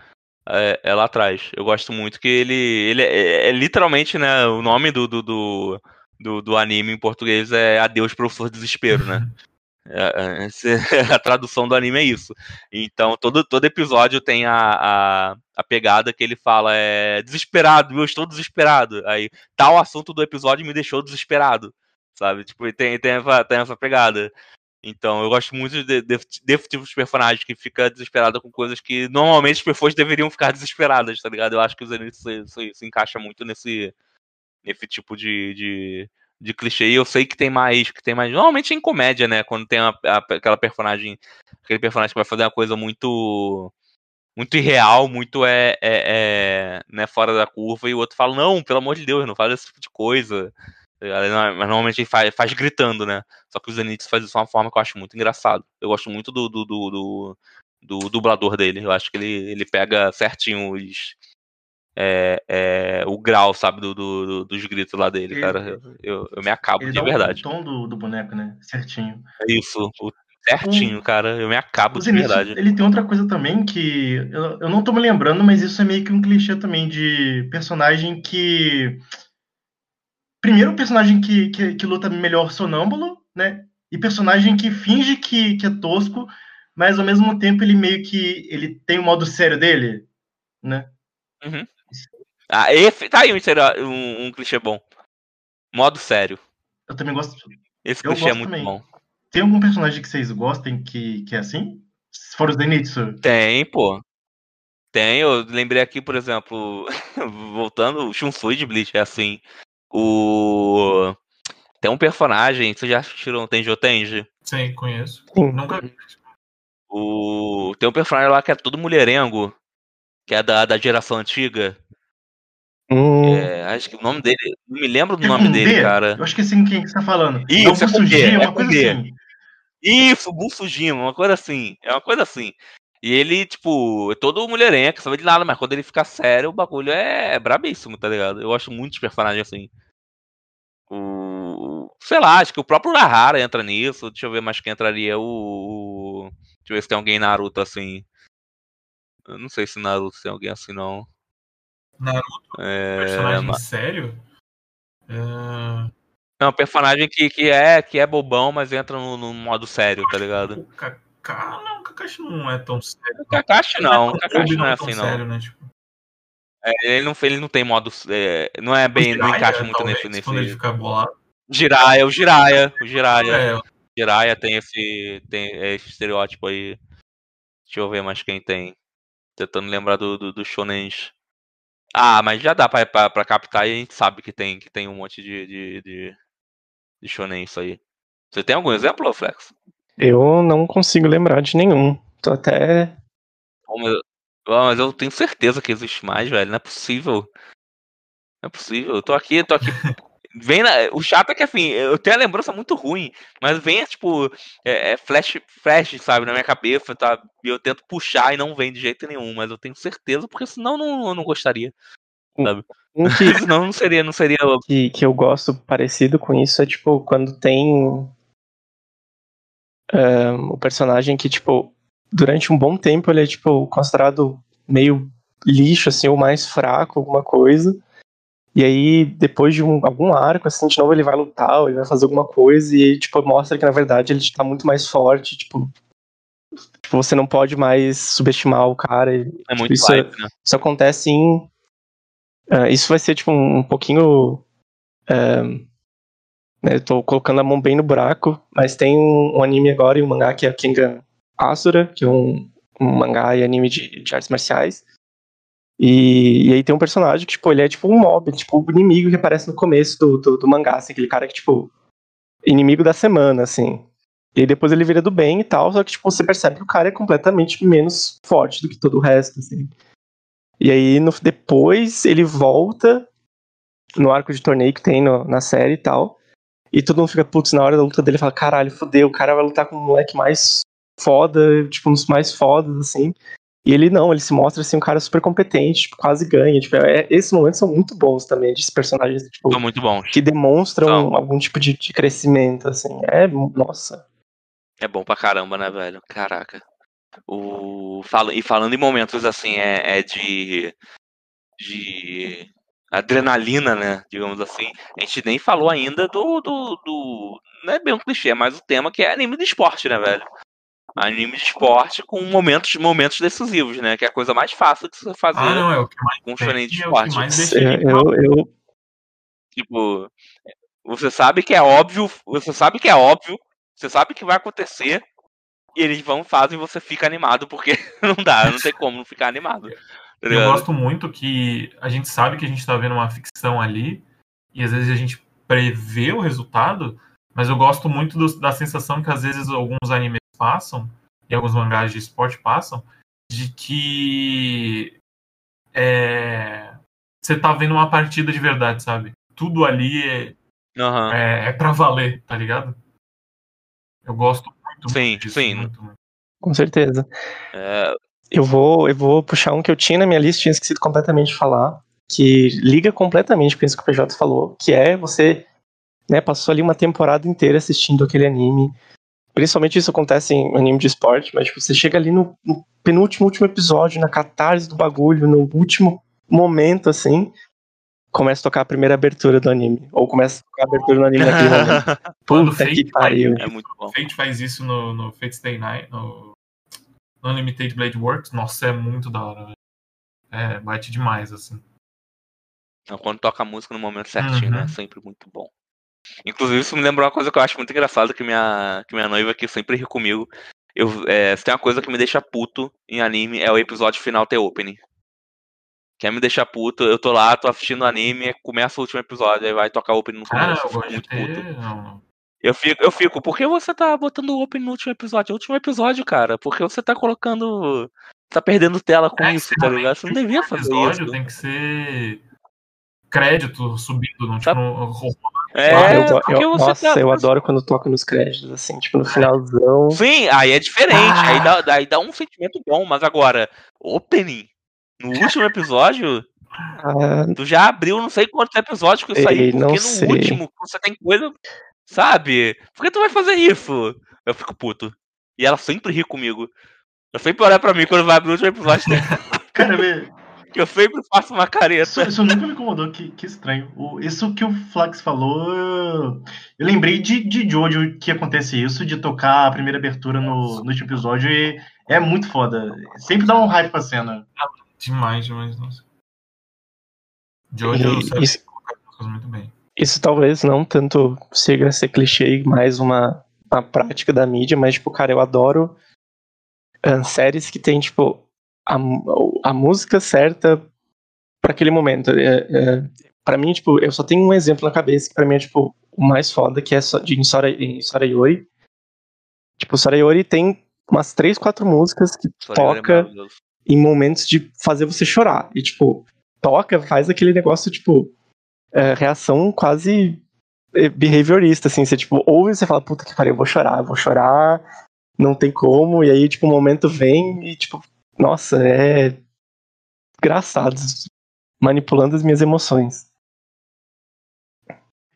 é, é lá atrás. Eu gosto muito que ele, ele é, é literalmente, né, o nome do, do, do, do, do anime em português é Adeus Professor Desespero, né? É, é, a tradução do anime é isso. Então, todo, todo episódio tem a, a, a pegada que ele fala é desesperado, eu estou desesperado. Aí, tal assunto do episódio me deixou desesperado, sabe? Tipo, tem, tem, essa, tem essa pegada. Então, eu gosto muito de, de, tipo de personagem que fica desesperado com coisas que normalmente as pessoas deveriam ficar desesperadas, tá ligado? Eu acho que o Zenith se, se, se encaixa muito nesse, nesse tipo de, de, de clichê. E eu sei que tem mais, que tem mais. Normalmente em comédia, né? Quando tem a- a- aquela personagem, aquele personagem que vai fazer uma coisa muito muito irreal, muito é, é, é, né, fora da curva, e o outro fala, não, pelo amor de Deus, não faz esse tipo de coisa. Mas normalmente ele faz, faz gritando, né? Só que o Zenith faz isso de uma forma que eu acho muito engraçado. Eu gosto muito do, do, do, do, do dublador dele. Eu acho que ele, ele pega certinho os, é, é, o grau, sabe, do, do- do- dos gritos lá dele, Ele- cara. Eu, eu, me acabo de verdade. o tom do, do boneco, né? Certinho. É isso, o- certinho, cara. Eu me acabo de verdade. ele tem outra coisa também que eu, eu não tô me lembrando, mas isso é meio que um clichê também de personagem que. Primeiro, personagem que, que, que luta melhor sonâmbulo, né? E personagem que finge que, que é tosco, mas ao mesmo tempo ele meio que. ele tem o modo sério dele, né? Ah, esse, tá aí um, um, um clichê bom. Modo sério. Eu também gosto. Esse Eu clichê é gosto muito também. bom. Tem algum personagem que vocês gostem que, que é assim? Se for o Zenitsu. Tem, pô. Tem, eu lembrei aqui, por exemplo, voltando, o Shunsui de Bleach é assim. O. Tem um personagem, vocês já assistiram Tenjo Tenji? Sim, conheço. Sim. Nunca vi. O... Tem um personagem lá que é todo mulherengo, que é da, da geração antiga. Hum, É, acho que o nome dele. Não me lembro do É nome dele, D? cara. Eu acho que é assim quem que você tá falando. Isso, é o D, é é uma coisa D. assim. Isso, uma coisa assim. É uma coisa assim. E ele, tipo, é todo mulherengo, sabe de nada, mas quando ele fica sério, o bagulho é brabíssimo, tá ligado? Eu gosto muito personagens assim. O. Sei lá, acho que o próprio Nahara entra nisso. Deixa eu ver mais quem entraria. O. Deixa eu ver se tem alguém Naruto assim. Eu não sei se Naruto tem alguém assim, não. Naruto, É, personagem ma- sério? É, Não, personagem que, que, é, que é bobão, mas entra no, no modo sério, tá ligado? O Kaká, não, o Kakashi não é tão sério. Kakashi não, O Kakashi Kobe não é tão assim, não. sério, né? Tipo, É, ele não, ele não tem modo. é, não é bem. Não Jiraiya, encaixa muito talvez, nesse. Quando ele nesse... fica bolado. Jiraiya, o Jiraiya. O Jiraiya. É, O Jiraiya tem esse. Tem esse estereótipo aí. Deixa eu ver mais quem tem. Tentando lembrar do, do, do shonens. Ah, mas já dá pra, pra, pra captar e a gente sabe que tem, que tem um monte de, de, de, de shonen isso aí. Você tem algum exemplo, Flex? eu não consigo lembrar de nenhum. Tô até. Oh, mas, oh, mas eu tenho certeza que existe mais, velho. Não é possível. Não é possível. Eu tô aqui, tô aqui Vem na, o chato é que, assim, eu tenho a lembrança muito ruim, mas vem, tipo, é, é flash, flash, sabe, na minha cabeça, tá? E eu tento puxar e não vem de jeito nenhum, mas eu tenho certeza, porque senão não, eu não gostaria, sabe? Um que, senão não seria, não seria... que, que eu gosto parecido com isso é, tipo, quando tem um, o personagem que, tipo, durante um bom tempo ele é, tipo, considerado meio lixo, assim, ou mais fraco, alguma coisa. E aí, depois de um, algum arco, assim, de novo ele vai lutar, ou ele vai fazer alguma coisa, e tipo, mostra que na verdade ele tá muito mais forte, tipo. tipo você não pode mais subestimar o cara. E, É tipo, muito isso, hype, né? isso acontece em. ah, isso vai ser, tipo, um, um pouquinho. ah, né, eu tô colocando a mão bem no buraco, mas tem um, um anime agora e um mangá que é Kengan Asura, que é um, um mangá e anime de, de artes marciais. E, e aí tem um personagem que, tipo, ele é tipo um mob, tipo o inimigo que aparece no começo do, do, do mangá, assim, aquele cara que, tipo, inimigo da semana, assim. E aí depois ele vira do bem e tal, só que, tipo, você percebe que o cara é completamente menos forte do que todo o resto, assim. E aí, no, depois, ele volta no arco de torneio que tem no- na série e tal. E todo mundo fica, putz, na hora da luta dele, fala, caralho, fodeu, o cara vai lutar com um moleque mais foda, tipo, um dos mais fodas, assim. E ele não, ele se mostra, assim, um cara super competente, tipo, quase ganha. Tipo, é- esses momentos são muito bons também, de personagens, tipo, São muito bons. que demonstram São. algum tipo de, de crescimento, assim. É, nossa. É bom pra caramba, né, velho? Caraca. O... Fala... E falando em momentos assim, é, é de. de adrenalina, né? Digamos assim. A gente nem falou ainda do. do, do... Não é bem um clichê, mais o tema que é anime de esporte, né, velho? Anime de esporte com momentos, momentos decisivos, né? Que é a coisa mais fácil de você fazer Ah, não, é o que mais com um shonen de é o que esporte. deixa Eu, eu, Tipo, você sabe que é óbvio, você sabe que é óbvio, você sabe que vai acontecer, e eles vão fazem e você fica animado, porque não dá, não tem como não ficar animado. Tá Eu gosto muito que a gente sabe que a gente tá vendo uma ficção ali, e às vezes a gente prevê o resultado, mas eu gosto muito do- da sensação que às vezes alguns animes passam, e alguns mangás de esporte passam, de que é, você tá vendo uma partida de verdade, sabe? Tudo ali é, Aham. é, é pra valer, tá ligado? Eu gosto muito, Sim, muito disso, sim. muito, muito. com certeza. É, Eu vou, eu vou puxar um que eu tinha na minha lista, tinha esquecido completamente de falar, que liga completamente com isso que o PJ falou, que é você né, passou ali uma temporada inteira assistindo aquele anime. Principalmente isso acontece em anime de esporte, mas tipo, você chega ali no, no penúltimo último episódio, na catarse do bagulho, no último momento, assim, começa a tocar a primeira abertura do anime. Ou começa a tocar a abertura do anime naquele momento. Quando Puta Fate que pariu. é muito bom. O Fate faz isso no, no Fate Stay Night, no, no Unlimited Blade Works. Nossa, é muito da hora, velho. É, bate demais, assim. Então, Quando toca a música no momento certinho, né? Uhum. É sempre muito bom. Inclusive, isso me lembrou uma coisa que eu acho muito engraçada, que minha, que minha noiva aqui sempre ri comigo. Eu, é, se tem uma coisa que me deixa puto em anime, é o episódio final ter opening. Quer me deixar puto, eu tô lá, tô assistindo anime, começa o último episódio, aí vai tocar opening no Cara, começo. eu eu fico muito ter. puto. Não, Eu fico, eu fico, por que você tá botando o opening no último episódio? É o último episódio, cara. Porque você tá colocando. Tá perdendo tela com É, isso, tá ligado? Você não devia fazer episódio isso. tem que ser crédito subindo, não Sabe- tipo, É, Ah, eu, eu- você nossa, tá. eu adoro quando toca nos créditos, assim, tipo, no finalzão. Sim, aí é diferente. Ah. Aí, dá, daí dá um sentimento bom, mas agora, opening? No último episódio, Ah, tu já abriu não sei quantos episódios que isso aí, Ei, porque não no sei. último você tem coisa. Sabe? Por que tu vai fazer isso? Eu fico puto. E ela sempre ri comigo. Eu sempre olha pra mim quando vai abrir o último episódio, Cara, eu sempre faço uma careta. isso, isso nunca me incomodou, que, que estranho. O- isso que o Flax falou, eu- eu lembrei de, de Jojo que acontece isso, de tocar a primeira abertura no, no último episódio e é muito foda. Sempre dá um hype pra cena. demais, demais, nossa. Jojo sabe isso- muito bem. Isso talvez não tanto chega a ser clichê mais uma, uma prática da mídia, mas, tipo, cara, eu adoro ah, séries que tem, tipo, a, a música certa pra aquele momento. É, é, pra mim, tipo, eu só tenho um exemplo na cabeça que pra mim é, tipo, o mais foda, que é de Sora, em Sorayori. Tipo, Sorayori tem umas três, quatro músicas que Sorayori é toca maravilhoso. em momentos de fazer você chorar. E, tipo, toca, faz aquele negócio, tipo, é, reação quase behaviorista, assim, você tipo, ouve e você fala, puta que pariu, eu vou chorar, eu vou chorar, não tem como, e aí, tipo, o momento vem e, tipo, nossa, é engraçado, manipulando as minhas emoções.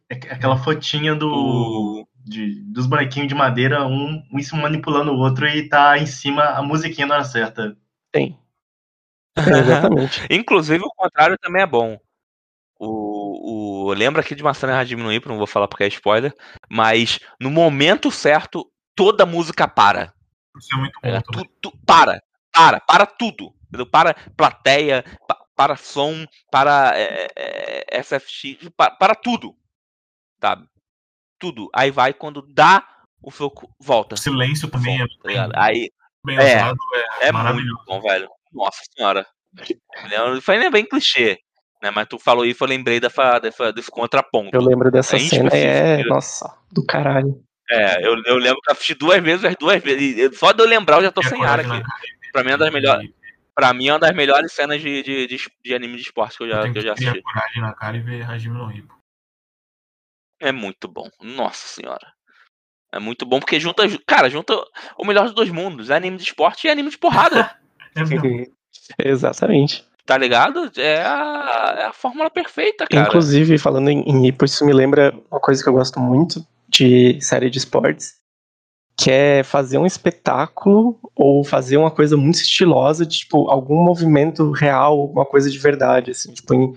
É aquela fotinha do. De, dos bonequinhos de madeira, um, um manipulando o outro e tá em cima a musiquinha na hora certa. Tem. É, exatamente. Inclusive, o contrário também é bom. O, o, lembra aqui de uma cena diminuir, não vou falar porque é spoiler, mas no momento certo, toda a música para. Isso é muito bom. É, tu, tu, para, para, para tudo. Entendeu? Para plateia, pa, para som, para é, é, SFX, para, para tudo sabe? Tudo. Aí vai quando dá o foco, volta. O silêncio também volta, é bem, aí, bem é, usado, é, é maravilhoso. bom, velho. Nossa senhora. Foi nem bem clichê. Né, mas tu falou isso, eu lembrei dessa, dessa, desse contraponto. Eu lembro dessa cena, é, nossa, do caralho. É, eu, eu lembro que eu assisti duas vezes, as duas vezes. Só de eu lembrar, eu já tô sem ar aqui. Pra mim é uma das melhores. Pra mim é uma das melhores cenas de, de, de, de anime de esporte que eu já, eu que eu já assisti. coragem na cara e ver Hajime no Ippo. É muito bom. Nossa senhora. É muito bom porque junta, cara, junta o melhor dos dois mundos, é anime de esporte e anime de porrada. é Exatamente. Tá ligado? É a, é a fórmula perfeita, cara. Inclusive, falando em, em Ipo, isso me lembra uma coisa que eu gosto muito de série de esportes, que é fazer um espetáculo ou fazer uma coisa muito estilosa, de, tipo, algum movimento real, alguma coisa de verdade, assim, tipo, em,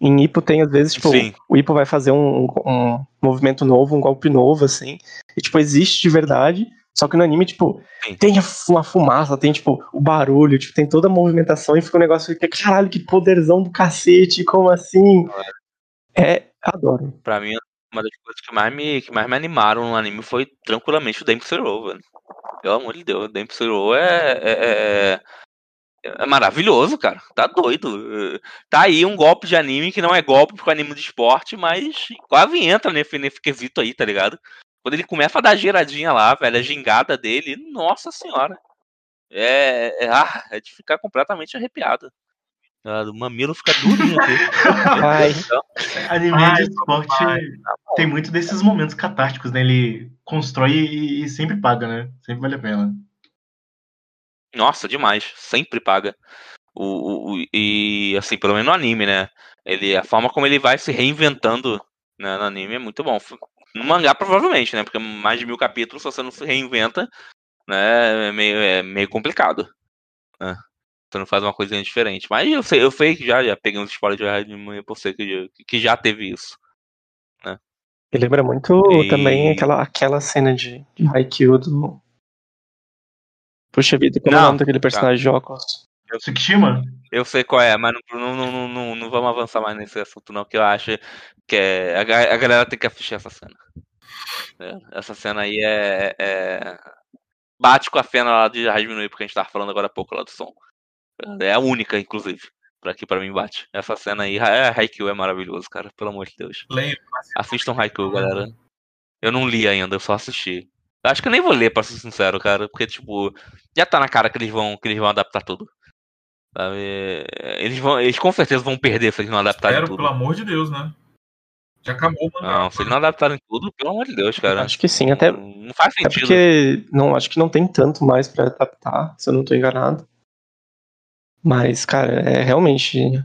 em Ipo tem, às vezes, tipo, Sim. o Ipo vai fazer um, um, movimento novo, um golpe novo, assim. E, tipo, existe de verdade. Só que no anime, tipo, Sim. tem uma fumaça, tem, tipo, o barulho, tipo, tem toda a movimentação e fica um negócio que, caralho, que poderzão do cacete, como assim? É, adoro. Pra mim, uma das coisas que mais me, que mais me animaram no anime foi tranquilamente o Dempsey velho. Pelo amor de Deus, o Dempsey Zero é, é, é, é maravilhoso, cara. Tá doido. Tá aí um golpe de anime que não é golpe porque é anime de esporte, mas quase entra nesse, nesse quesito aí, tá ligado? Quando ele começa a dar giradinha lá, velho, a gingada dele, nossa senhora. É, é, ah, é de ficar completamente arrepiado. O mamilo fica durinho aqui. Ai. Anime Ai, de esporte tá tem muito desses momentos catárticos, né? Ele constrói e, e sempre paga, né? Sempre vale a pena. Nossa, demais. Sempre paga. O, o, e assim, pelo menos no anime, né? Ele, a forma como ele vai se reinventando né, no anime é muito bom. No mangá, provavelmente, né? Porque mais de mil capítulos, se você não se reinventa, né? É meio, é meio complicado. Né? Você não faz uma coisinha diferente. Mas eu sei, eu sei que já, já peguei uns spoilers de anime por ser que, que já teve isso. Né? Me lembra muito e... também aquela, aquela cena de, de Haikyuu do, Puxa vida, como é o nome daquele tá. personagem tá. de óculos? É o Tsukishima? Eu sei qual é, mas não, não, não, não, não vamos avançar mais nesse assunto, não, que eu acho que é, a, a galera tem que assistir essa cena. É, essa cena aí é, é, Bate com a cena lá de Hajime porque a gente tava falando agora há pouco lá do som. É a única, inclusive. Pra aqui pra mim bate. Essa cena aí, é, Haikyuu é maravilhoso, cara. Pelo amor de Deus. Leio, Assistam Haikyuu, galera. Eu não li ainda, eu só assisti. Acho que eu nem vou ler, pra ser sincero, cara. Porque, tipo, já tá na cara que eles vão, que eles vão adaptar tudo. Sabe? Eles, vão, eles com certeza vão perder se eles não adaptarem Espero, tudo. pelo amor de Deus, né? Já acabou, mano. Não, se eles não adaptarem tudo, pelo amor de Deus, cara. Acho que sim, até. Não, não faz sentido. É porque não, acho que não tem tanto mais pra adaptar, se eu não tô enganado. Mas, cara, é realmente.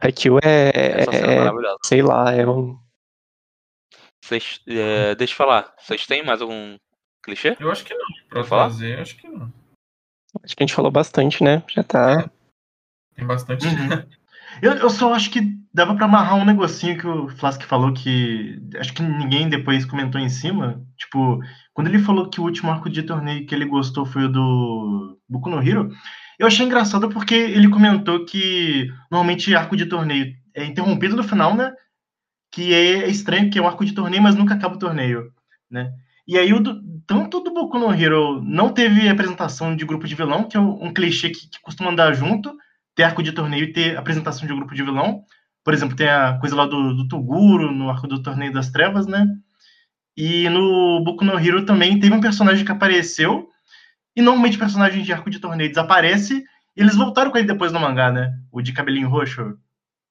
Haikyuu é, é, é sei lá, é um, Vocês, é, deixa eu falar, vocês têm mais algum clichê? Eu acho que não. Pra fazer, acho que não. Acho que a gente falou bastante, né? Já tá. Tem bastante. Uhum. eu, eu só acho que dava para amarrar um negocinho que o Flask falou que acho que ninguém depois comentou em cima. Tipo, quando ele falou que o último arco de torneio que ele gostou foi o do Boku no Hero, eu achei engraçado porque ele comentou que normalmente arco de torneio é interrompido no final, né? que é estranho, que é um arco de torneio, mas nunca acaba o torneio, né? E aí, o do, tanto do Boku no Hero não teve apresentação de grupo de vilão, que é um clichê que, que costuma andar junto, ter arco de torneio e ter apresentação de grupo de vilão. Por exemplo, tem a coisa lá do, do Toguro, no arco do Torneio das Trevas, né? E no Boku no Hero também teve um personagem que apareceu, e normalmente o personagem de arco de torneio desaparece, e eles voltaram com ele depois no mangá, né? O de cabelinho roxo.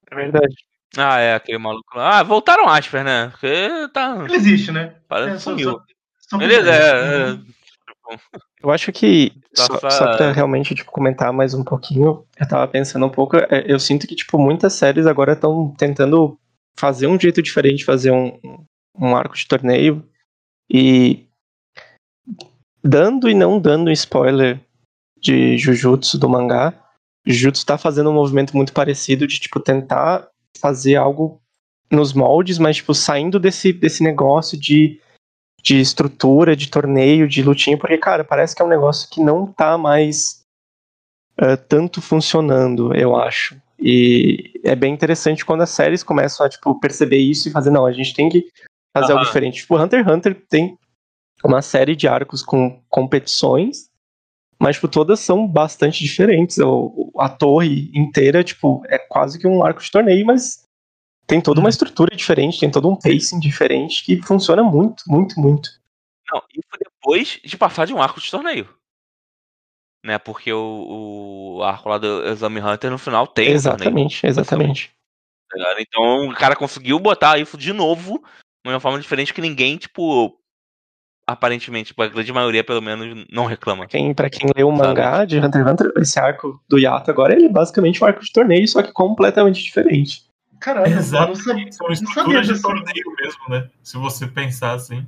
É verdade. Ah, é, aquele maluco lá. Ah, voltaram Asper, né? Porque tá. Ele existe, né? Parece É, que só- sumiu. só- só Beleza, é, é, Eu acho que, Só só, pra- só pra realmente tipo, comentar mais um pouquinho, eu tava pensando um pouco, é, eu sinto que tipo, muitas séries agora estão tentando fazer um jeito diferente, fazer um, um arco de torneio, e dando e não dando spoiler de Jujutsu do mangá, Jujutsu tá fazendo um movimento muito parecido de tipo, tentar fazer algo nos moldes, mas tipo, saindo desse, desse negócio de de estrutura, de torneio, de lutinha, porque, cara, parece que é um negócio que não tá mais eh, tanto funcionando, eu acho. E é bem interessante quando as séries começam a, tipo, perceber isso e fazer, não, a gente tem que fazer algo Aham. diferente. Tipo, Hunter x Hunter tem uma série de arcos com competições, mas, tipo, todas são bastante diferentes. O, a torre inteira, tipo, é quase que um arco de torneio, mas tem toda uma estrutura diferente, tem todo um pacing diferente que funciona muito, muito, muito. Não, isso depois de passar de um arco de torneio. Né? Porque o, o arco lá do Exame Hunter no final tem um torneio. exatamente, exatamente. tá? Então o cara conseguiu botar isso de novo de uma forma diferente que ninguém, tipo. Aparentemente, tipo, a grande maioria, pelo menos, não reclama. Quem, pra quem leu o Sabe? mangá de Hunter x Hunter, esse arco do Yato agora, ele é basicamente um arco de torneio, só que completamente diferente. Caralho, eu não sabia. São não sabia estruturas de torneio mesmo, né? Se você pensar assim.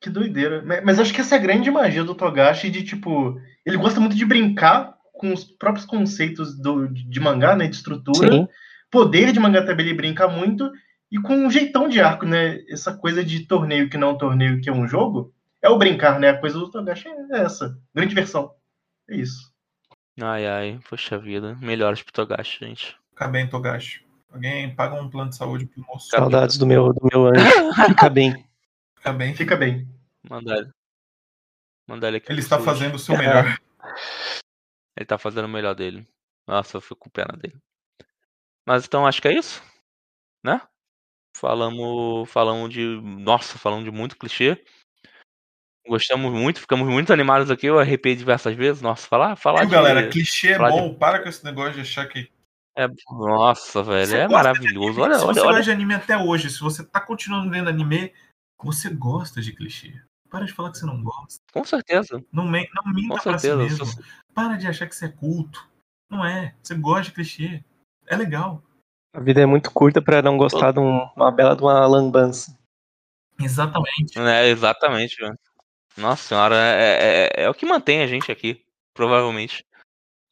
Que doideira. Mas, mas acho que essa é a grande magia do Togashi de, tipo, ele gosta muito de brincar com os próprios conceitos do, de mangá, né? De estrutura. Sim, Poder de mangá também ele brinca muito. E com um jeitão de arco, né? Essa coisa de torneio que não é um torneio, que é um jogo. É o brincar, né? A coisa do Togashi é essa. Grande versão. É isso. Ai, ai, poxa vida. Melhores pro Togashi, gente. Fica bem, Togashi. Alguém paga um plano de saúde pro moço. saudades do meu, do meu anjo. Fica bem. Fica bem. Fica bem. Mandar ele. Mandar ele aqui. Ele está fazendo o seu melhor. Ele tá fazendo o melhor dele. Nossa, eu fico com pena dele. Mas então acho que é isso, né? Falamos, falamos de, nossa, falamos de muito clichê. Gostamos muito, ficamos muito animados aqui. Eu arrepiei diversas vezes. Nossa, falar, falar Viu, de, galera? Clichê é falar de- bom. Para com esse negócio de achar que. é, nossa, velho, Você é maravilhoso. Olha, se olha, você olha. gosta de anime até hoje, se você tá continuando vendo anime, você gosta de clichê. Para de falar que você não gosta. Com certeza, Não, men- não minta com pra si mesmo. Para de achar que você é culto. Não é. Você gosta de clichê. É legal. A vida é muito curta pra não gostar de um- uma bela de uma lambança. Exatamente. É, exatamente. Nossa senhora, é, é- é o que mantém a gente aqui, provavelmente.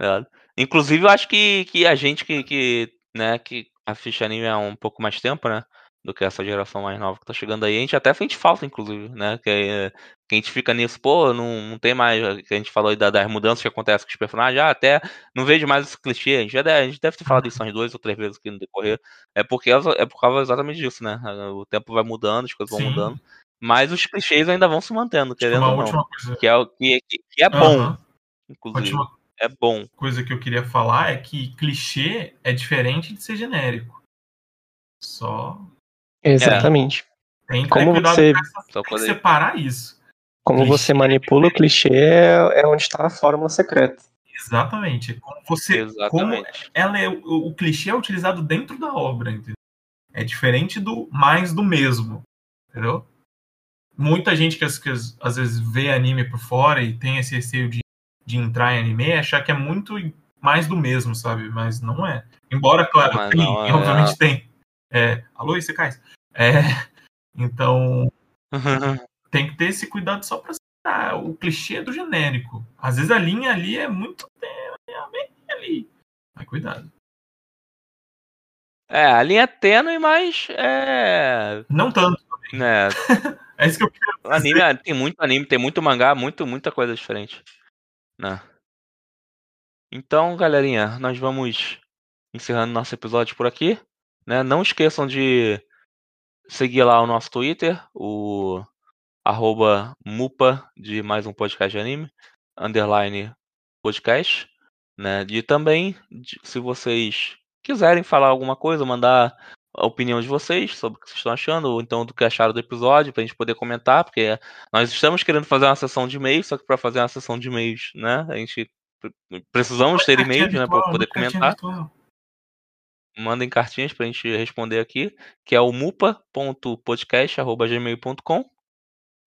ligado? Inclusive, eu acho que, que a gente que, que, né, que assiste anime há um pouco mais tempo, né? Do que essa geração mais nova que tá chegando aí, a gente até sente falta, inclusive, né? Que, é- que a gente fica nisso, pô, não, não tem mais. Que a gente falou aí da- das mudanças que acontecem com os personagens, ah, até não vejo mais esse clichê. A gente, já deve, a gente deve ter falado isso umas duas ou três vezes aqui no decorrer. É porque é por causa exatamente disso, né? O tempo vai mudando, as coisas vão Sim. mudando. Mas os clichês ainda vão se mantendo, Tipo, querendo uma ou não. coisa. Que é, que, que- é bom, inclusive. Última É bom. coisa que eu queria falar é que clichê é diferente de ser genérico. Só Exatamente. tem que Como ter você- essa, tem separar isso. Como Clichê. você manipula o clichê é, é onde tá a fórmula secreta. Exatamente. Como você, como Exatamente. ela é o, o clichê é utilizado dentro da obra, entendeu? É diferente do mais do mesmo, entendeu? Muita gente que, às- que às vezes vê anime por fora e tem esse receio de, de entrar em anime achar que é muito mais do mesmo, sabe? Mas não é. Embora, claro, Mas tem, não é. obviamente tem. É, alô, você cai. É, então tem que ter esse cuidado só pra citar o clichê do genérico. Às vezes a linha ali é muito é bem ali. Mas cuidado. é, a linha é tênue, mas é. Não tanto. Né, É isso que eu queria o anime é- tem muito anime, tem muito mangá, muito, muita coisa diferente. Né? Então, galerinha, nós vamos encerrando nosso episódio por aqui. Né? Não esqueçam de seguir lá o nosso Twitter, o arroba mupa de mais um podcast de anime, underline podcast. Né? De também, se vocês quiserem falar alguma coisa, mandar a opinião de vocês sobre o que vocês estão achando, ou então do que acharam do episódio, pra gente poder comentar, porque nós estamos querendo fazer uma sessão de e-mails, só que para fazer uma sessão de e-mails, né, a gente pre- precisamos ter e-mails, né, para poder comentar. Mandem cartinhas pra gente responder aqui, que é o mupa.podcast.gmail.com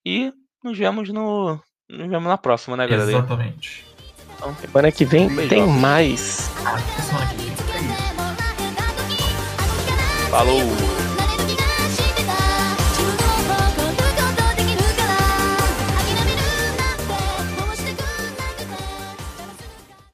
e nos vemos no. Nos vemos na próxima, né, galera? Exatamente. Então, semana que vem Um tem mais. Até semana que vem. Falou!